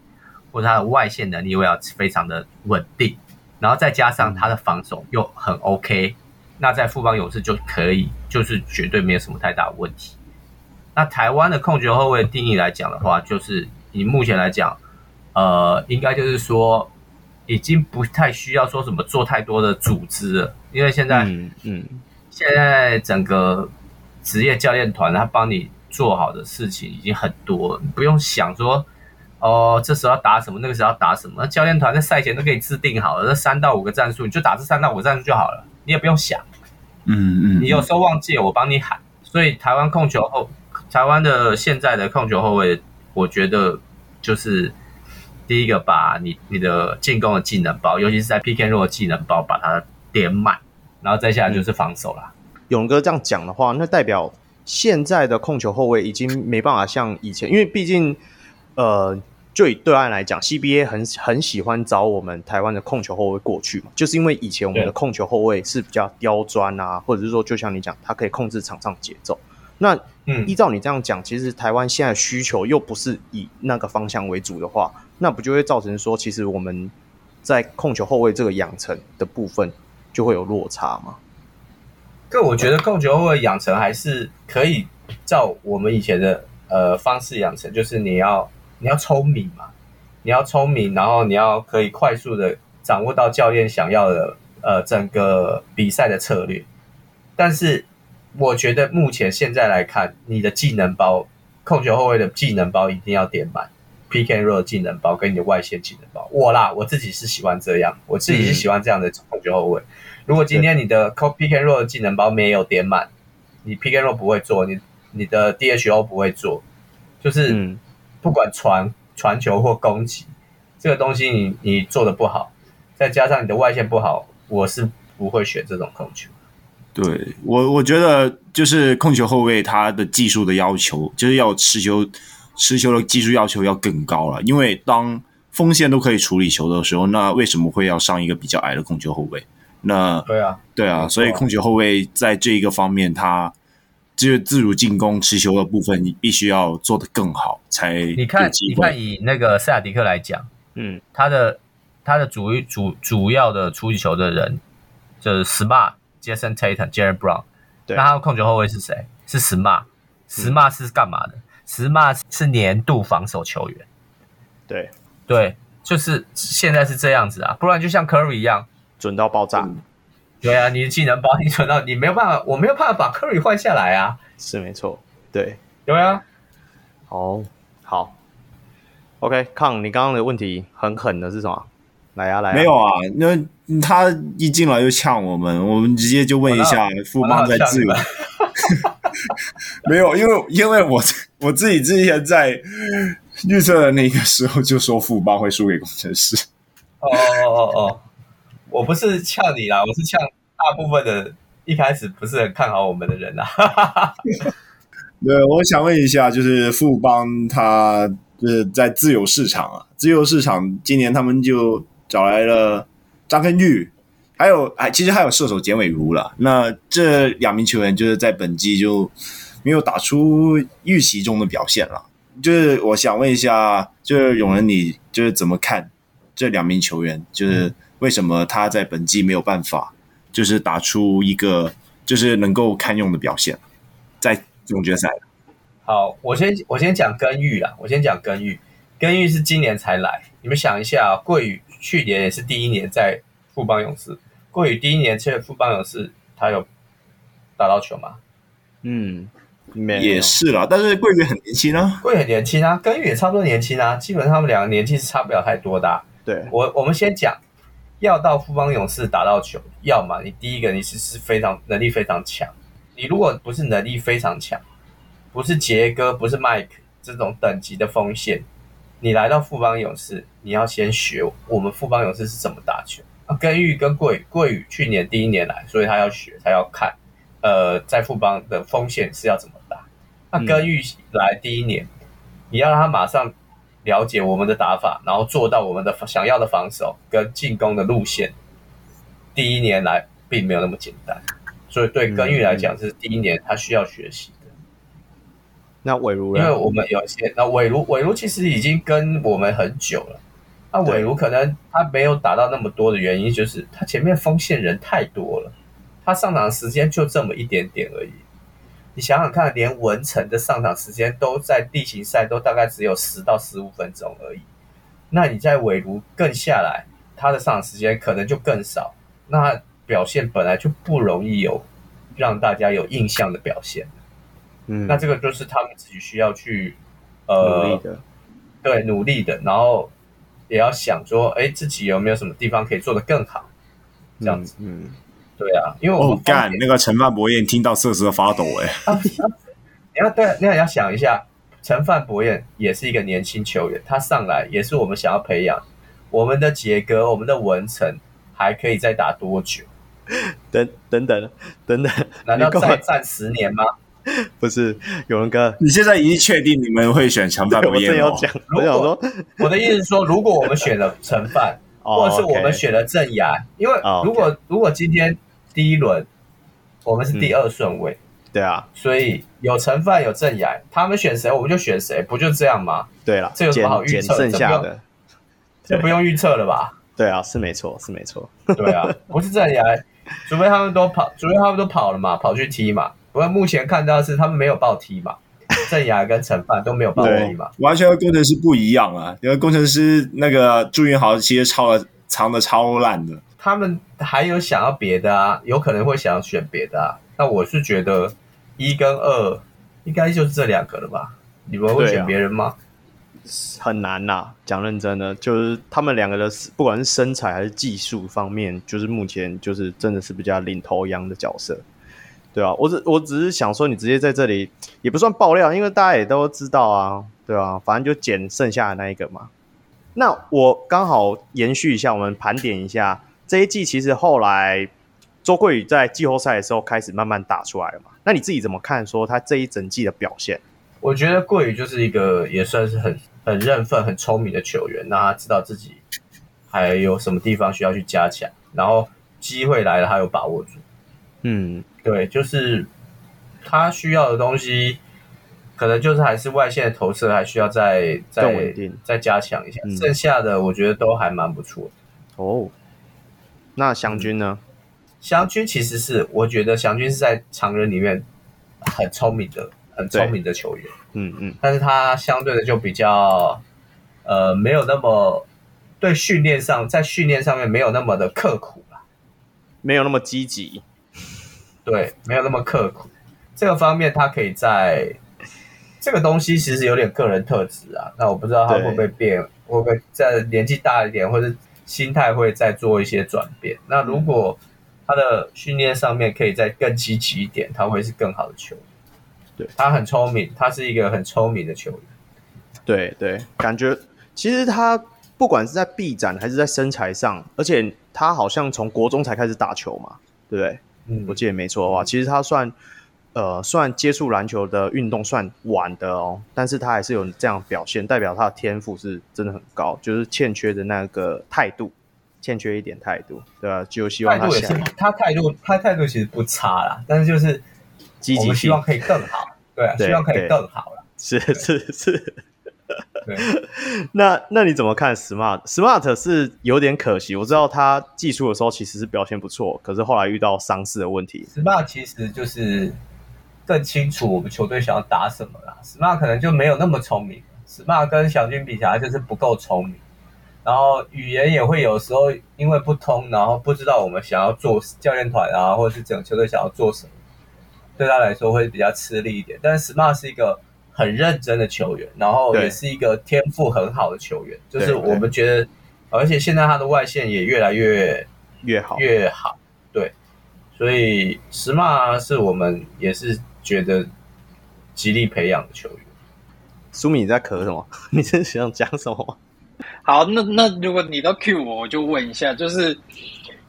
或者他的外线能力又要非常的稳定。然后再加上他的防守又很 OK，那在富邦勇士就可以，就是绝对没有什么太大的问题。那台湾的控球后卫定义来讲的话，就是以目前来讲，呃，应该就是说已经不太需要说什么做太多的组织了，因为现在，嗯，嗯现在整个职业教练团他帮你做好的事情已经很多了，你不用想说。哦，这时候要打什么？那个时候要打什么？教练团在赛前都给你制定好了，这三到五个战术，你就打这三到五个战术就好了，你也不用想。嗯嗯，你有时候忘记了，我帮你喊。所以台湾控球后，台湾的现在的控球后卫，我觉得就是第一个把你你的进攻的技能包，尤其是在 and roll 的技能包，把它点满，然后再下来就是防守啦。勇哥这样讲的话，那代表现在的控球后卫已经没办法像以前，因为毕竟。呃，就以对岸来讲，CBA 很很喜欢找我们台湾的控球后卫过去嘛，就是因为以前我们的控球后卫是比较刁钻啊，或者是说，就像你讲，他可以控制场上节奏。那依照你这样讲，其实台湾现在需求又不是以那个方向为主的话，那不就会造成说，其实我们在控球后卫这个养成的部分就会有落差吗？可我觉得控球后卫养成还是可以照我们以前的呃方式养成，就是你要。你要聪明嘛？你要聪明，然后你要可以快速的掌握到教练想要的呃整个比赛的策略。但是我觉得目前现在来看，你的技能包，控球后卫的技能包一定要点满，PKR 的技能包跟你的外线技能包。我啦，我自己是喜欢这样，我自己是喜欢这样的控球后卫。如果今天你的 pick and roll 的技能包没有点满，你 pick and roll 不会做，你你的 DHO 不会做，就是。嗯不管传传球或攻击，这个东西你你做的不好，再加上你的外线不好，我是不会选这种控球。对我，我觉得就是控球后卫他的技术的要求，就是要持球持球的技术要求要更高了。因为当锋线都可以处理球的时候，那为什么会要上一个比较矮的控球后卫？那对啊，对啊，所以控球后卫在这一个方面他。就是自主进攻持球的部分，你必须要做得更好，才你看，你看以那个塞尔迪克来讲，嗯，他的他的主主主要的出球的人就是 Smart、Jason Tatum、Jaylen Brown，对，那他的控球后卫是谁？是 Smart，Smart、嗯、是干嘛的？Smart 是年度防守球员，对。对，就是现在是这样子啊，不然就像 Curry 一样，准到爆炸。嗯对啊，你的技能包你准到，你没有办法，我没有办法把 Curry 换下来啊。是没错，对，对啊。好，好，OK，康，你刚刚的问题很狠的是什么？来啊，来啊。没有啊，那他一进来就呛我们，我们直接就问一下富邦在自由。没有，因为因为我我自己之前在预测的那个时候就说富邦会输给工程师。哦哦哦哦。我不是呛你啦，我是呛大部分的一开始不是很看好我们的人啦。对，我想问一下，就是富邦他就是在自由市场啊，自由市场今年他们就找来了张根玉，还有哎其实还有射手简伟儒了。那这两名球员就是在本季就没有打出预期中的表现了。就是我想问一下，就是永仁，你就是怎么看这两名球员？就是。为什么他在本季没有办法，就是打出一个就是能够堪用的表现，在总决赛？好，我先我先讲根玉啦，我先讲根玉。根玉是今年才来，你们想一下，桂宇去年也是第一年在富邦勇士，桂宇第一年去富邦勇士，他有打到球吗？嗯，也是啦，但是桂宇很年轻啊，桂宇很年轻啊，根玉也差不多年轻啊，基本上他们两个年纪是差不了太多的啊。对，我我们先讲。要到富邦勇士打到球，要么你第一个你是是非常能力非常强，你如果不是能力非常强，不是杰哥，不是麦克这种等级的锋线，你来到富邦勇士，你要先学我们富邦勇士是怎么打球。啊，跟玉跟桂宇，桂宇去年第一年来，所以他要学，他要看，呃，在富邦的风险是要怎么打。那跟玉来第一年，你要让他马上。了解我们的打法，然后做到我们的想要的防守跟进攻的路线。第一年来并没有那么简单，所以对根玉来讲，是第一年他需要学习的。那伟如，因为我们有一些，那伟如伟如其实已经跟我们很久了。那韦如可能他没有打到那么多的原因，就是他前面锋线人太多了，他上场时间就这么一点点而已。你想想看，连文成的上场时间都在地形赛都大概只有十到十五分钟而已，那你在韦卢更下来，他的上场时间可能就更少，那表现本来就不容易有让大家有印象的表现。嗯，那这个就是他们自己需要去呃努力的，对，努力的，然后也要想说，哎，自己有没有什么地方可以做得更好，这样子，嗯。嗯对啊，因为我干、哦、那个陈范博彦听到瑟瑟发抖哎。你要对，你要想一下，陈范博彦也是一个年轻球员，他上来也是我们想要培养。我们的杰哥，我们的文成还可以再打多久？等等等等等，难道再战十年吗？不是，有人哥，你现在已经确定你们会选陈范博彦了？我讲，我想说，我的意思是说，如果我们选了陈范，或者是我们选了郑雅，因为如果如果今天。第一轮，我们是第二顺位，嗯，对啊，所以有陈范有郑雅，他们选谁我们就选谁，不就这样吗？对了，这有什么好预测？剩下的这不用预测了吧？对啊，是没错，是没错。对啊，不是郑雅，除非他们都跑，除非他们都跑了嘛，跑去踢嘛。不过目前看到的是他们没有报踢嘛，郑雅跟陈范都没有报踢嘛，完全和工程师不一样啊，因为工程师那个朱云豪其实抄了，藏的超烂的。他们还有想要别的啊，有可能会想要选别的啊。那我是觉得一跟二应该就是这两个了吧？你们会选别人吗？很难呐、讲认真的，就是他们两个的，不管是身材还是技术方面，就是目前就是真的是比较领头羊的角色，对啊，我只我只是想说，你直接在这里也不算爆料，因为大家也都知道啊，对啊，反正就捡剩下的那一个嘛。那我刚好延续一下，我们盘点一下。这一季其实后来周桂宇在季后赛的时候开始慢慢打出来了嘛？那你自己怎么看说他这一整季的表现？我觉得桂宇就是一个也算是很很认分、很聪明的球员，那他知道自己还有什么地方需要去加强，然后机会来了他有把握住。嗯，对，就是他需要的东西，可能就是还是外线的投射还需要再再稳定、再加强一下，嗯。剩下的我觉得都还蛮不错的哦。那祥军呢？祥军其实是，我觉得祥军是在常人里面很聪明的、很聪明的球员。嗯嗯。但是他相对的就比较，呃，没有那么对训练上，在训练上面没有那么的刻苦了，没有那么积极。对，没有那么刻苦。这个方面他可以在这个东西其实有点个人特质啊。那我不知道他会不会变，会不会在年纪大一点，或者。心态会再做一些转变。那如果他的训练上面可以再更积极一点，他会是更好的球员。对，他很聪明，他是一个很聪明的球员。对对，感觉其实他不管是在臂展还是在身材上，而且他好像从国中才开始打球嘛，对不对？嗯，我记得没错的话，其实他算。呃，算接触篮球的运动算晚的哦，但是他还是有这样表现，代表他的天赋是真的很高，就是欠缺的那个态度，欠缺一点态度，对吧？就希望他他态度，他态度其实不差啦，但是就是积极，希望可以更好，对啊，希望可以更好了，是是是，对，那那你怎么看 Smart？Smart 是有点可惜，我知道他技术的时候其实是表现不错，可是后来遇到伤势的问题，Smart 其实就是。更清楚我们球队想要打什么啦。Smart 可能就没有那么聪明，Smart 跟小军比起来就是不够聪明，然后语言也会有时候因为不通，然后不知道我们想要做教练团啊，或者是整个球队想要做什么，对他来说会比较吃力一点。但是 Smart 是一个很认真的球员，然后也是一个天赋很好的球员，就是我们觉得，而且现在他的外线也越来越越好越好，对，所以 Smart 是我们也是。觉得极力培养的球员，苏米你在咳什么？你真想讲什么？好，那那如果你都 cue 我，我就问一下，就是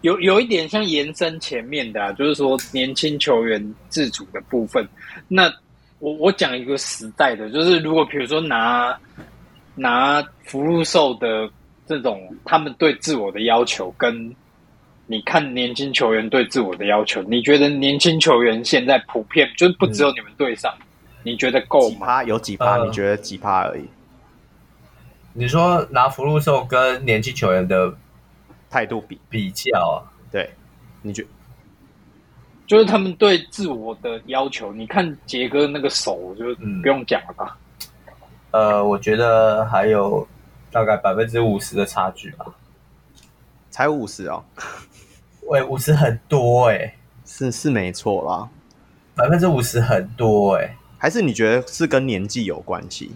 有有一点像延伸前面的，啊，就是说年轻球员自主的部分。那我我讲一个时代的，就是如果比如说拿拿福禄寿的这种，他们对自我的要求跟。你看年轻球员对自我的要求，你觉得年轻球员现在普遍就是不只有你们队上，嗯，你觉得够吗？几趴有几趴，呃？你觉得几趴而已？你说拿福禄寿跟年轻球员的态度比比较啊？对，你觉就是他们对自我的要求？你看杰哥那个手，就不用讲了吧？嗯、呃，我觉得还有大概百分之五十的差距吧。才五十哦？喂，五十很多哎、欸，是是没错啦，百分之五十很多哎、欸，还是你觉得是跟年纪有关系？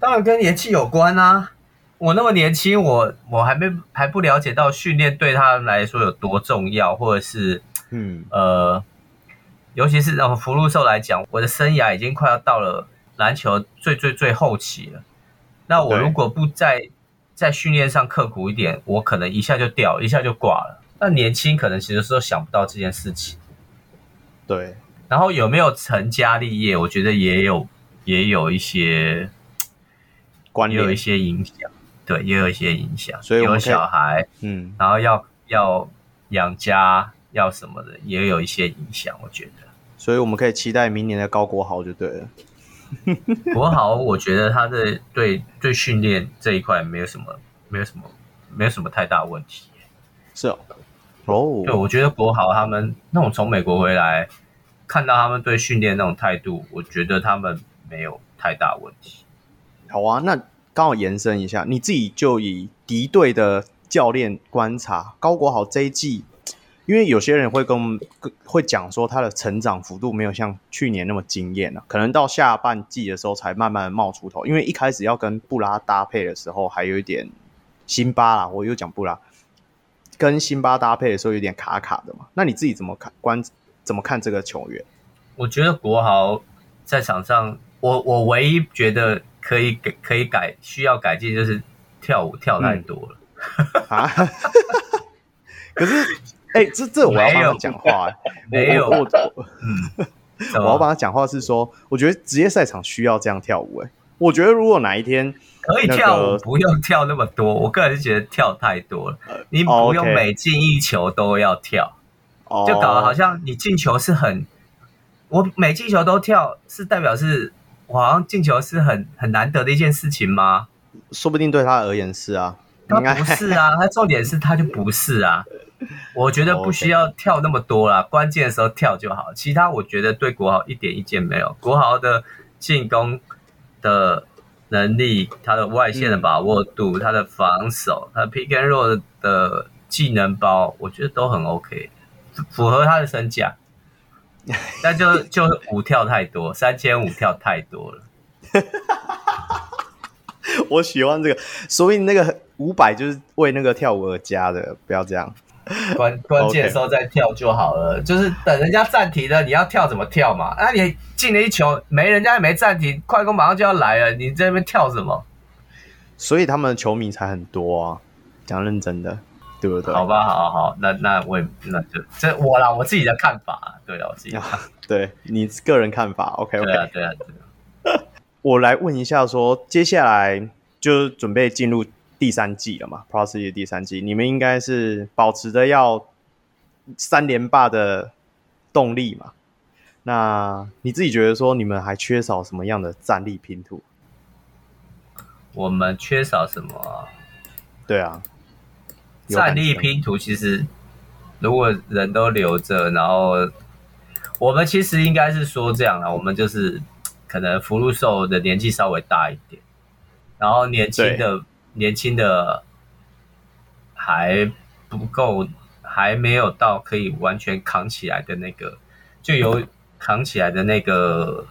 当然跟年纪有关啊！我那么年轻，我我还没还不了解到训练对他来说有多重要，或者是嗯呃，尤其是让福禄寿来讲，我的生涯已经快要到了篮球最最最后期了。那我如果不在在训练上刻苦一点，我可能一下就掉，一下就挂了。那年轻可能其实是都想不到这件事情。对，然后有没有成家立业，我觉得也有也有一些。关也有一些影响，对，也有一些影响。所以有小孩，嗯，然后要要养家，要什么的，也有一些影响。我觉得，所以我们可以期待明年的高国豪就对了。国豪，我觉得他的对对训练这一块没有什么，没有什么，没有什么太大问题。是哦，哦，对，我觉得国豪他们那种从美国回来，看到他们对训练那种态度，我觉得他们没有太大问题。好啊，那刚好延伸一下，你自己就以敌对的教练观察高国豪这一季，因为有些人会跟会讲说他的成长幅度没有像去年那么惊艳了，可能到下半季的时候才慢慢冒出头，因为一开始要跟布拉搭配的时候还有一点辛巴啦，我又讲布拉跟辛巴搭配的时候有点卡卡的嘛，那你自己怎么看观怎么看这个球员？我觉得国豪在场上，我我唯一觉得。可以改，可以改，需要改进就是跳舞跳太多了、嗯、啊！可是，哎、欸，这这我要帮他讲话、欸，没有，我，我，我，嗯，我要帮他讲话是说，我觉得职业赛场需要这样跳舞、欸，哎，我觉得如果哪一天可以跳舞，不用跳那么多，我个人是觉得跳太多了，你不用每进一球都要跳，哦、就搞得好像你进球是很，我每进球都跳，是代表是。我好像进球是很很难得的一件事情吗？说不定对他而言是啊，他不是啊，他重点是他就不是啊。我觉得不需要跳那么多啦，关键的时候跳就好。其他我觉得对国豪一点意见没有。国豪的进攻的能力，他的外线的把握度，嗯、他的防守，他 pick and roll 的技能包，我觉得都很 OK，符合他的身价。那就就舞跳太多，三千五跳太多了。我喜欢这个，所以那个五百就是为那个跳舞而加的，不要这样。关关键时候再跳就好了.就是等人家暂停了，你要跳怎么跳嘛？那、啊、你进了一球，没人家也没暂停，快攻马上就要来了，你在那边跳什么？所以他们的球迷才很多啊，讲认真的。对不对？好吧，好好好，那那我也那就这我啦，我自己的看法，对了，我自己的，对你个人看法，OK OK，对啊，对啊，对啊。我来问一下说，说接下来就准备进入第三季了嘛的第三季，你们应该是保持着要三连霸的动力嘛？那你自己觉得说，你们还缺少什么样的战力拼图？我们缺少什么？对啊。战力拼图其实，如果人都留着，然后我们其实应该是说这样啊，我们就是可能福禄寿的年纪稍微大一点，然后年轻的年轻的还不够，还没有到可以完全扛起来的那个，就有扛起来的那个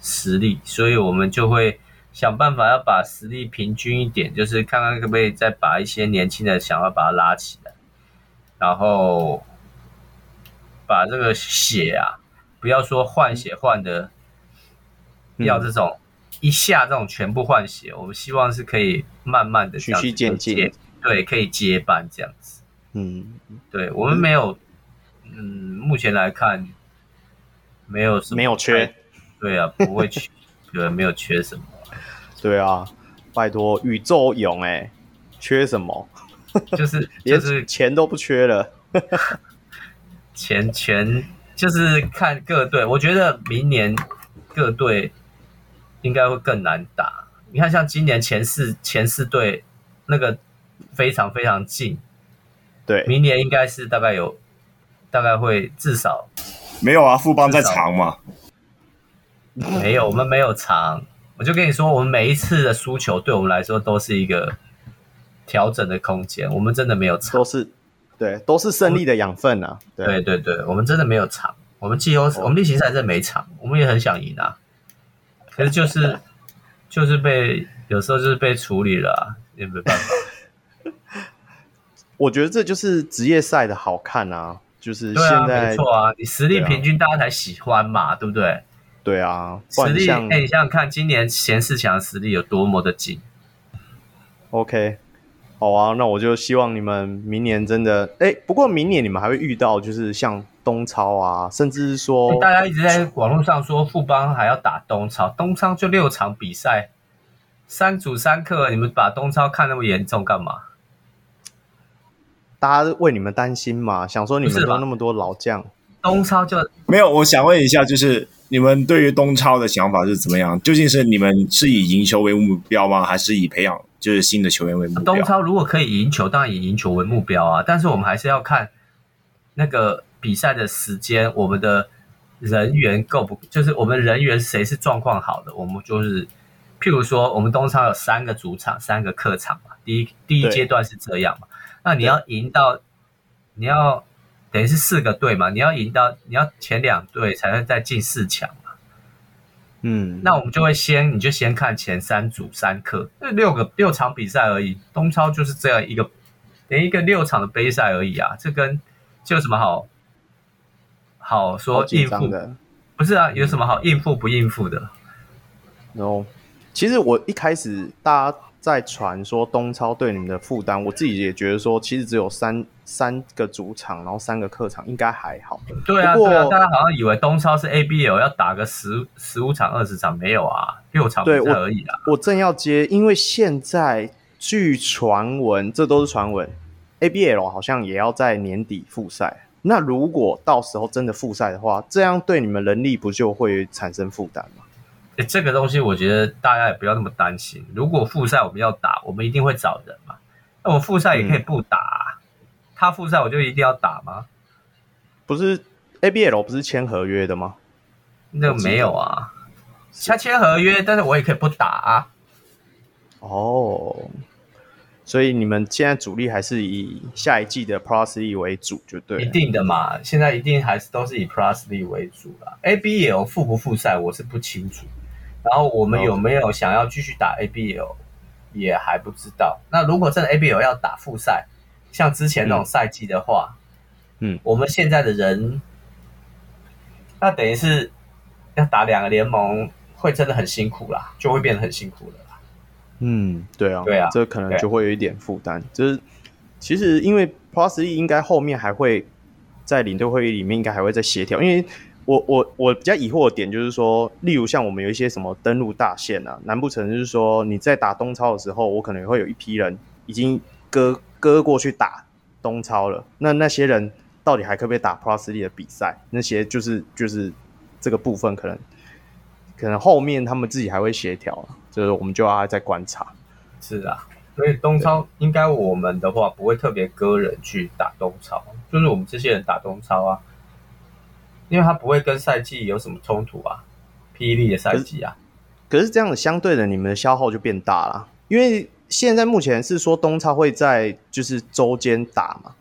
实力，所以我们就会。想办法要把实力平均一点，就是看看可不可以再把一些年轻的想要把它拉起来，然后把这个血啊，不要说换血换的，要这种一下这种全部换血，我们希望是可以慢慢的循序渐进，对，可以接班这样子。嗯，对，我们没有，嗯，目前来看没有什么，没有缺，对啊，不会缺，对，没有缺什么。对啊，拜托宇宙勇哎、欸，缺什么？就是 就是钱都不缺了，钱钱就是看各队。我觉得明年各队应该会更难打，你看像今年前四前四队那个非常非常近，对，明年应该是大概有大概会至少没有啊，富邦在长嘛，没有，我们没有长。我就跟你说，我们每一次的输球对我们来说都是一个调整的空间，我们真的没有长，都是对，都是胜利的养分啊。对对对对，我们真的没有长，我们季后、哦、我们例行赛真的没长，我们也很想赢啊，可是就是就是被有时候就是被处理了、啊，也没办法。我觉得这就是职业赛的好看啊，就是现在、啊、没错啊，你实力平均，大家才喜欢嘛，对，不对？对啊，实力哎、欸，你想想看，今年前四强的实力有多么的紧。OK，好啊，那我就希望你们明年真的哎，不过明年你们还会遇到，就是像东超啊，甚至是说、欸、大家一直在网络上说富邦还要打东超，东超就六场比赛，三组三客，你们把东超看那么严重干嘛？大家为你们担心嘛，想说你们都那么多老将，东超就没有。我想问一下，就是。你们对于东超的想法是怎么样？究竟是你们是以赢球为目标吗？还是以培养就是新的球员为目标？东超如果可以赢球，当然以赢球为目标啊。但是我们还是要看那个比赛的时间，我们的人员够不？就是我们人员谁是状况好的，我们就是譬如说，我们东超有三个主场，三个客场嘛。第一第一阶段是这样嘛。那你要赢到，你要。等于是四个队嘛，你要赢到，你要前两队才能再进四强嘛。嗯，那我们就会先，你就先看前三组三客，那六个六场比赛而已。东超就是这样一个，连一个六场的杯赛而已啊。这跟这有什么好好说应付的？不是啊，有什么好应付不应付的？然后，其实我一开始大家。在传说东超对你们的负担，我自己也觉得说，其实只有三三个主场，然后三个客场，应该还好。对啊，对啊，大家好像以为东超是 ABL 要打个十十五场、二十场，没有啊，六场比赛而已啊。我正要接，因为现在据传闻，这都是传闻，ABL 好像也要在年底复赛。那如果到时候真的复赛的话，这样对你们人力不就会产生负担吗？欸，这个东西我觉得大家也不要那么担心。如果复赛我们要打，我们一定会找人嘛。那我复赛也可以不打啊，嗯，他复赛我就一定要打吗？不是 ABL 不是签合约的吗？那个没有啊，他签合约，但是我也可以不打啊。哦。所以你们现在主力还是以下一季的 Plus League 为主，就对。一定的嘛，现在一定还是都是以 Plus League 为主啦。ABL 复不复赛，我是不清楚。然后我们有没有想要继续打 ABL，也还不知道。那如果真的 ABL 要打复赛，像之前那种赛季的话，嗯，我们现在的人，那等于是要打两个联盟，会真的很辛苦啦，就会变得很辛苦了。嗯，对啊，对啊，这可能就会有一点负担。就是其实因为 Plus League 应该后面还会在领队会议里面应该还会再协调。因为我我我比较疑惑的点就是说，例如像我们有一些什么登录大线啊，难不成就是说你在打东超的时候，我可能会有一批人已经割割过去打东超了，那那些人到底还可不可以打 Plus 的比赛？那些就是就是这个部分可能可能后面他们自己还会协调。就是我们就要再观察，是啊，所以东超应该我们的话不会特别割人去打东超，就是我们这些人打东超啊，因为他不会跟赛季有什么冲突啊，霹雳的赛季啊。可，可是这样的相对的，你们的消耗就变大了，因为现在目前是说东超会在就是周间打嘛，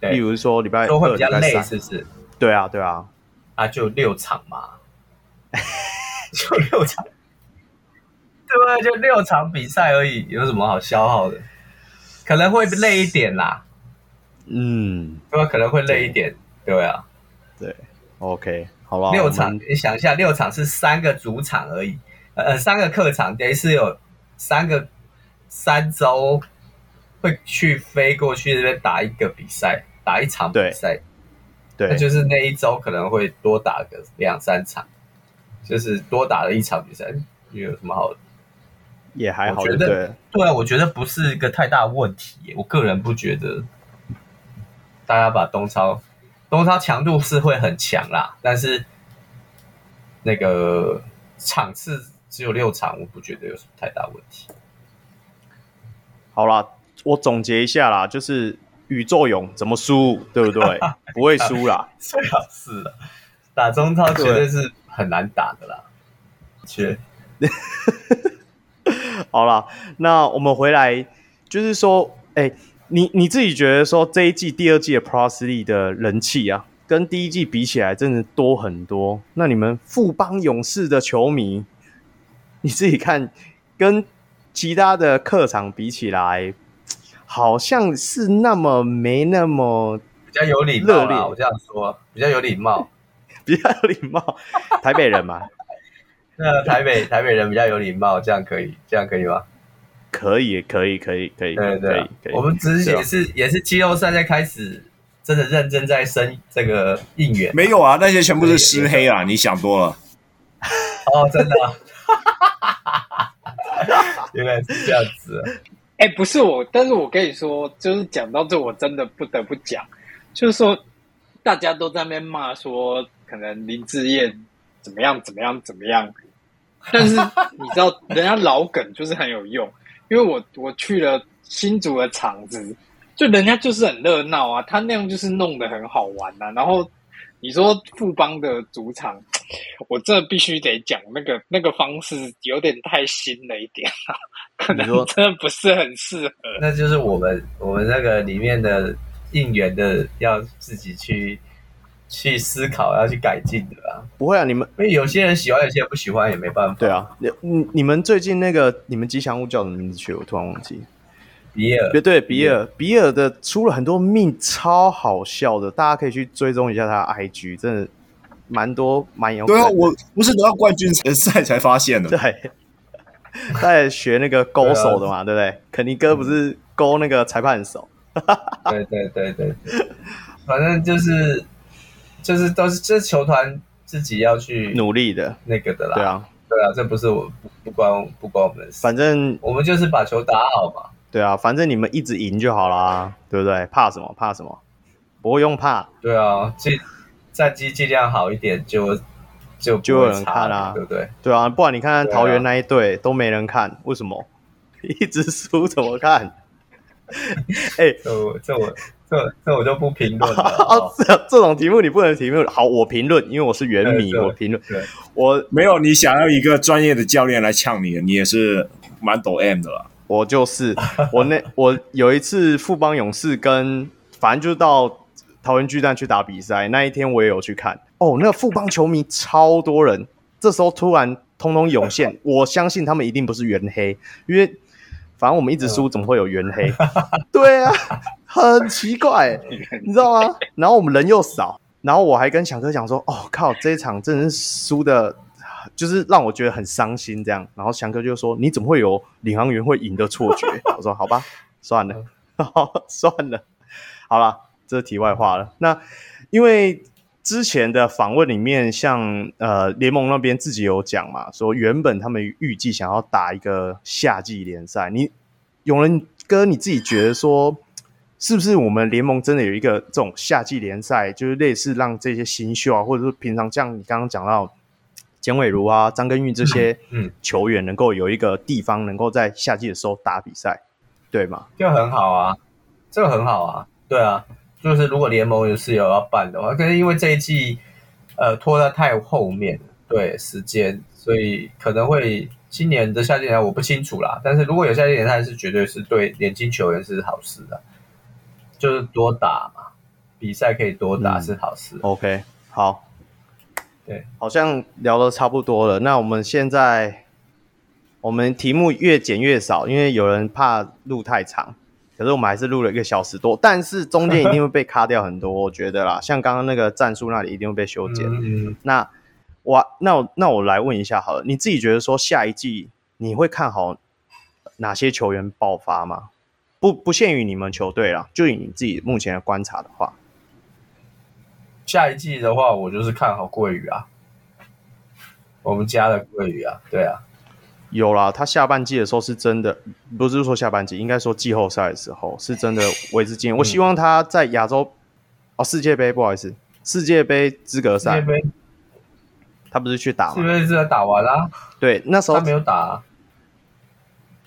对，例如说礼拜二、都会比较累，礼拜三，是不是？对啊，对啊，啊，就六场嘛，就六场。对，就六场比赛而已，有什么好消耗的？可能会累一点啦。嗯，对，可能会累一点。对，对啊，对，OK，好吧。六场，你想一下，六场是三个主场而已，呃，三个客场，等于是有三个三周会去飞过去那边打一个比赛，打一场比赛。对，那就是那一周可能会多打个两三场，就是多打了一场比赛，有什么好的？也还好，我觉得对，对啊，我觉得不是一个太大问题。我个人不觉得，大家把东超，东超强度是会很强啦，但是那个场次只有六场，我不觉得有什么太大问题。好啦，我总结一下啦，就是宇宙勇怎么输，对不对？不会输啦，最好是的，打中超绝对是很难打的啦。绝，好了，那我们回来，就是说，哎、欸，你你自己觉得说这一季、第二季的 Plus League 的人气啊，跟第一季比起来，真的多很多。那你们富邦勇士的球迷，你自己看，跟其他的客场比起来，好像是那么没那么比较有礼貌啦。我这样说，比较有礼貌，比较有礼貌。台北人嘛，那台北台北人比较有礼貌，这样可以，这样可以吗？可以，可以，可以，可以，对对，可以。我们只是也是也是季后赛在开始，真的认真在生这个应援。没有啊，那些全部是湿黑啊！你想多了。哦，真的。原来是这样子。哎，不是我，但是我跟你说，就是讲到这，我真的不得不讲，就是说大家都在那边骂说，可能林智彦怎么样怎么样怎么样，但是你知道，人家老梗就是很有用。因为我我去了新竹的场子，就人家就是很热闹啊，他那样就是弄得很好玩呐、啊。然后你说富邦的主场，我这必须得讲那个那个方式有点太新了一点啊，可能真的不是很适合。那就是我们我们那个里面的应援的要自己去。去思考，要去改进的啦。不会啊，你们因为有些人喜欢，有些人不喜欢，也没办法。对啊，你你们最近那个你们吉祥物叫什么名字去？我突然忘记。比尔，对对，比尔，比尔的出了很多命，超好笑的，大家可以去追踪一下他的 IG，真的蛮多蛮有。对啊，我不是得到冠军赛才发现的。对，在学那个勾手的嘛，对不对？肯尼哥不是勾那个裁判手。对对对对对，反正就是。就是都是这球团自己要去努力的那个的啦，对啊，对啊，这不是我不关不关我们的事，反正我们就是把球打好嘛。对啊，反正你们一直赢就好啦，对不对？怕什么？怕什么？不用怕。对啊，战战绩尽量好一点就，就就就有人看啦，对不对？对啊，不然你看看桃园那一队都没人看，为什么？一直输怎么看？哎、欸，这我这我。这这我就不评论了。哦，这这种题目你不能评论。好，我评论，因为我是原迷，我评论。对，我没有你想要一个专业的教练来呛你，你也是蛮抖 M 的了。我就是我那 我有一次富邦勇士跟反正就到桃园巨蛋去打比赛，那一天我也有去看。哦，那个富邦球迷超多人，这时候突然通通涌现，我相信他们一定不是原黑，因为。反正我们一直输，怎么会有原黑？对啊，很奇怪，你知道吗？然后我们人又少，然后我还跟强哥讲说：“哦靠，这一场真的是输的，就是让我觉得很伤心。”这样，然后翔哥就说：“你怎么会有领航员会赢的错觉？” 我说：“好吧，算了，算了，好了，这是题外话了。那因为。之前的访问里面像，像呃联盟那边自己有讲嘛，说原本他们预计想要打一个夏季联赛。你永仁哥你自己觉得说，是不是我们联盟真的有一个这种夏季联赛，就是类似让这些新秀啊，或者是平常像你刚刚讲到简伟如啊、张根玉这些嗯球员，能够有一个地方能够在夏季的时候打比赛，对吗？就很好啊，这个很好啊，对啊。就是如果联盟有是有要办的话，可是因为这一季呃拖得太后面，对时间，所以可能会今年的夏季联赛我不清楚啦。但是如果有夏季联赛，是绝对是对年轻球员是好事的，就是多打嘛，比赛可以多打是好事。嗯、OK，好，对，好像聊的差不多了。那我们现在我们题目越减越少，因为有人怕录太长。可是我们还是录了一个小时多，但是中间一定会被卡掉很多，我觉得啦，像刚刚那个战术那里一定会被修剪。嗯嗯，那我那我那我来问一下好了，你自己觉得说下一季你会看好哪些球员爆发吗？不不限于你们球队啦，就以你自己目前的观察的话，下一季的话，我就是看好桂鱼啊，我们家的桂鱼啊，对啊。有啦，他下半季的时候是真的，不是说下半季，应该说季后赛的时候是真的为之惊艳。我希望他在亚洲，哦，世界杯，不好意思，世界杯资格赛，他不是去打吗？是不是打完了、啊？对，那时候他没有打、啊。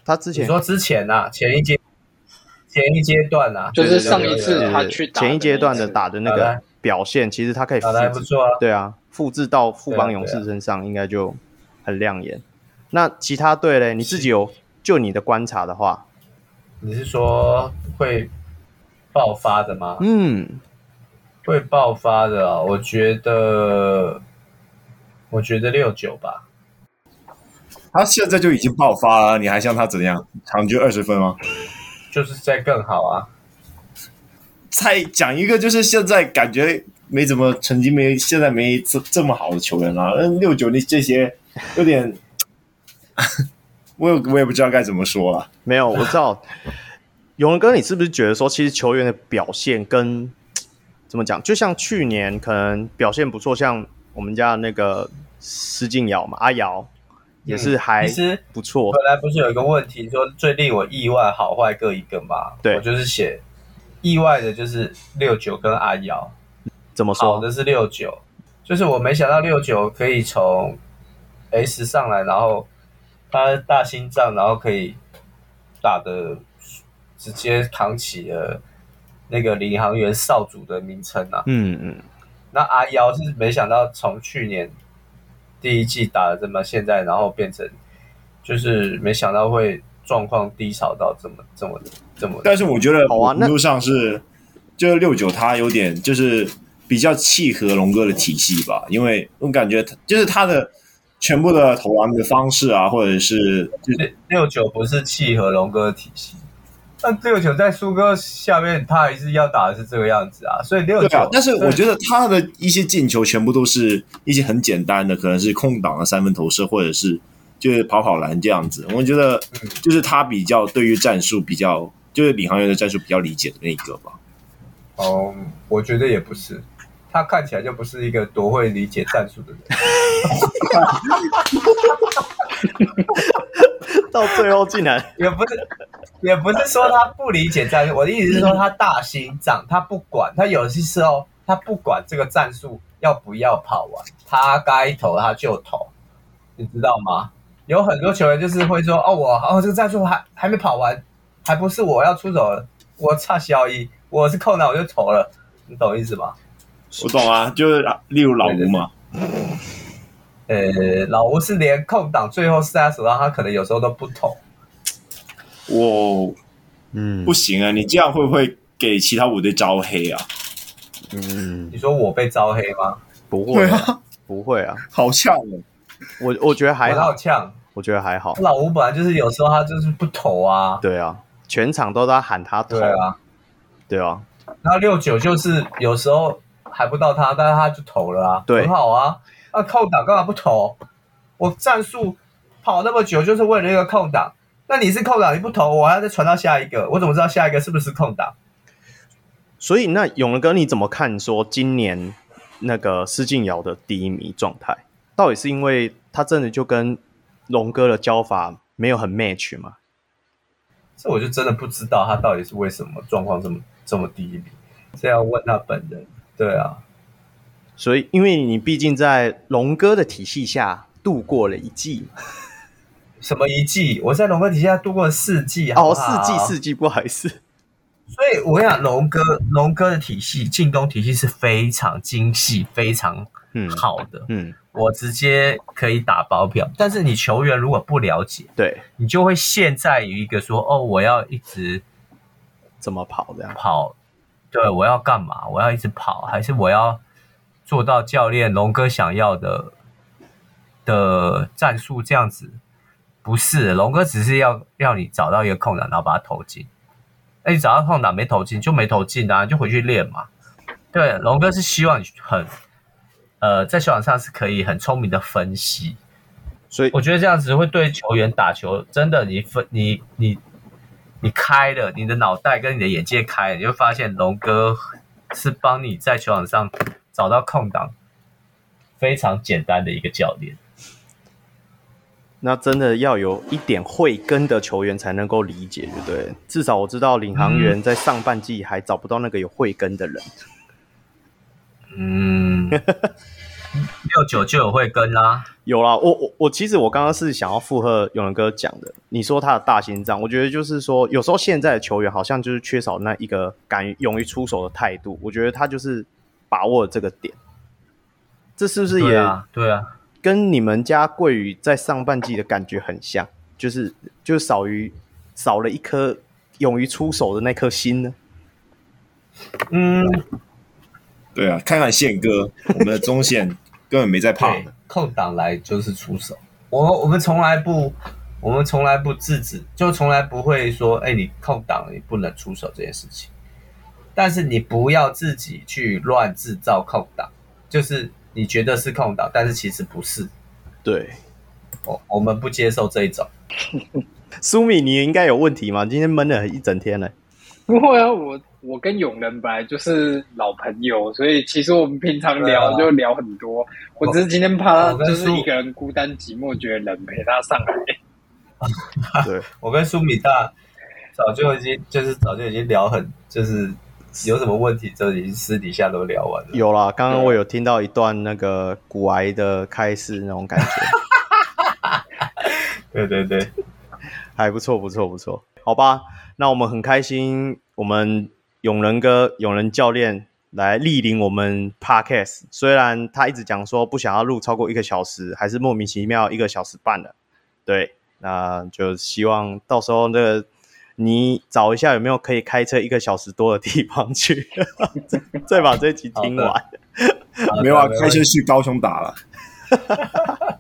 他之前你说之前啊，前一阶前一阶段啊，就是上一次他去打前一阶段的打的那个表现，其实他可以复制，打得还不错啊。对啊，复制到富邦勇士身上，应该就很亮眼。那其他队嘞？你自己有就你的观察的话，你是说会爆发的吗？嗯，会爆发的啊，我觉得，我觉得六九吧。他现在就已经爆发了，你还像他怎样？场均二十分吗？就是在更好啊！再讲一个，就是现在感觉没怎么成绩，没现在没这这么好的球员啊。嗯，六九你这些有点，我我也不知道该怎么说了。没有，我知道，永仁哥，你是不是觉得说，其实球员的表现跟 怎么讲，就像去年可能表现不错，像我们家那个施晋尧嘛，阿尧。也是还其实不错。本来不是有一个问题说最令我意外好坏各一个嘛？对，我就是写意外的就是六九跟阿瑶。怎么说？好的是六九，就是我没想到六九可以从 S 上来，然后他大心脏，然后可以打的直接扛起了那个领航员少主的名称啊。嗯嗯。那阿瑶是没想到从去年。第一季打的这么现在，然后变成就是没想到会状况低潮到这么这么这么。但是我觉得程度上是，就是六九他有点就是比较契合龙哥的体系吧，因为我感觉他就是他的全部的投篮的方式啊，或者是就是六九不是契合龙哥的体系。那六九在苏哥下面，他还是要打的是这个样子啊，所以六九、啊。但是我觉得他的一些进球全部都是一些很简单的，可能是空档的三分投射，或者是就是跑跑篮这样子。我觉得就是他比较对于战术比较，就是领航员的战术比较理解的那一个吧。哦、嗯，我觉得也不是，他看起来就不是一个多会理解战术的人。到最后竟然 也不是。也不是说他不理解战术，我的意思是说他大心脏，他不管，他有些时候他不管这个战术要不要跑完，他该投他就投，你知道吗？有很多球员就是会说，哦，我哦这个战术还还没跑完，还不是我要出手了，我差小一，我是扣篮我就投了，你懂意思吗？我懂啊，就是例如老吴嘛，呃，老吴是连空档最后是在他手上，他可能有时候都不投。我，嗯，不行啊！你这样会不会给其他五队招黑啊？嗯，你说我被招黑吗？不会啊，不会啊，好呛哦！我我觉得还好，好呛，我觉得还好。老吴本来就是有时候他就是不投啊，对啊，全场都在喊他投，对啊，对啊。那六九就是有时候还不到他，但是他就投了啊，对，很好啊。那空档干嘛不投？我战术跑那么久就是为了一个空档。那你是空档，你不投，我还要再传到下一个，我怎么知道下一个是不是空档？所以，那永仁哥你怎么看？说今年那个施晋尧的第一名状态，到底是因为他真的就跟龙哥的教法没有很 match 吗？这我就真的不知道他到底是为什么状况这么这么低迷，这要问他本人。对啊，所以因为你毕竟在龙哥的体系下度过了一季。什么一季？我在龙哥底下度过了四季好好？哦，四季四季，不好意思。所以我跟你讲，龙哥龙哥的体系进攻体系是非常精细、非常好的。嗯，嗯，我直接可以打包票。但是你球员如果不了解，对，你就会陷在于一个说：哦，我要一直怎么跑这样跑？对，我要干嘛？我要一直跑，还是我要做到教练龙哥想要的的战术这样子？不是，龙哥只是要要你找到一个空档，然后把它投进。哎，你找到空档没投进，就没投进啊，就回去练嘛。对，龙哥是希望你很，呃，在球场上是可以很聪明的分析。所以我觉得这样子会对球员打球真的你，你分你你你开了你的脑袋跟你的眼界开了，你会发现龙哥是帮你在球场上找到空档非常简单的一个教练。那真的要有一点慧根的球员才能够理解，对不对？至少我知道领航员在上半季还找不到那个有慧根的人。嗯，六九就有慧根啦。有啦，我我我其实我刚刚是想要附和永仁哥讲的，你说他的大心脏，我觉得就是说，有时候现在的球员好像就是缺少那一个敢于勇于出手的态度，我觉得他就是把握这个点。这是不是也对啊？对啊，跟你们家桂鱼在上半季的感觉很像，就是就是少于少了一颗勇于出手的那颗心呢？嗯，对啊，看看宪哥，我们的中线根本没在怕的，空档来就是出手。我我们从来不，我们从来不制止，就从来不会说，哎，你空档你不能出手这件事情。但是你不要自己去乱制造空档，就是你觉得是空档，但是其实不是。对，我我们不接受这一种。苏米，你应该有问题吗？今天闷了一整天了。不会啊，我。我跟永仁本来就是老朋友，所以其实我们平常聊就聊很多。啊、我只是今天怕他就是一个人孤单寂寞，觉得冷，陪他上来。对，我跟苏米大早就已经就是早就已经聊很，就是有什么问题就已经私底下都聊完了。有啦，刚刚我有听到一段那个骨癌的开示那种感觉。对对对，还不错不错不错，好吧，那我们很开心，我们。永仁哥、永仁教练来莅临我们 Podcast，虽然他一直讲说不想要录超过一个小时，还是莫名其妙一个小时半了。对，那就希望到时候那个你找一下有没有可以开车一个小时多的地方去，再 再把这集听完。没有啊，开车去高雄打了。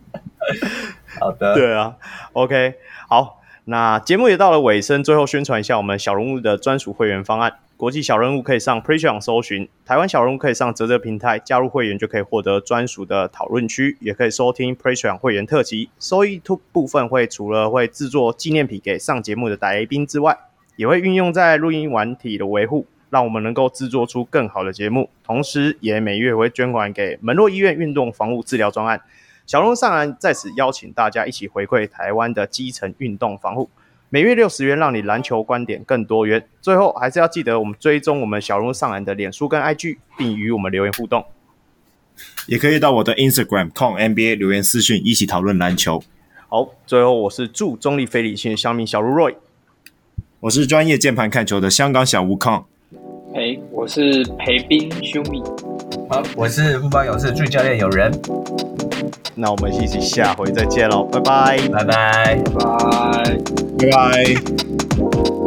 好的，对啊，OK，好，那节目也到了尾声，最后宣传一下我们小人物的专属会员方案。国际小人物可以上 Patreon 搜寻，台湾小人物可以上泽泽平台加入会员，就可以获得专属的讨论区，也可以收听 Patreon 会员特辑。收益部分会除了会制作纪念品给上节目的来宾之外，也会运用在录音软体的维护，让我们能够制作出更好的节目。同时，也每月会捐款给门诺医院运动防护治疗专案。小龙上篮在此邀请大家一起回馈台湾的基层运动防护。每月六十元，让你篮球观点更多元。最后，还是要记得我们追踪我们小人物上篮的脸书跟 IG，并与我们留言互动。也可以到我的 Instagram Kong NBA 留言私讯，一起讨论篮球。好，最后我是祝中立非理性的乡民小卢 Roy，我是专业键盘看球的香港小吴 Kong，哎，我是陪兵修米，好，我是富邦勇士助教练有人。那我们一起下回再见喽拜拜。拜拜。拜拜。拜拜。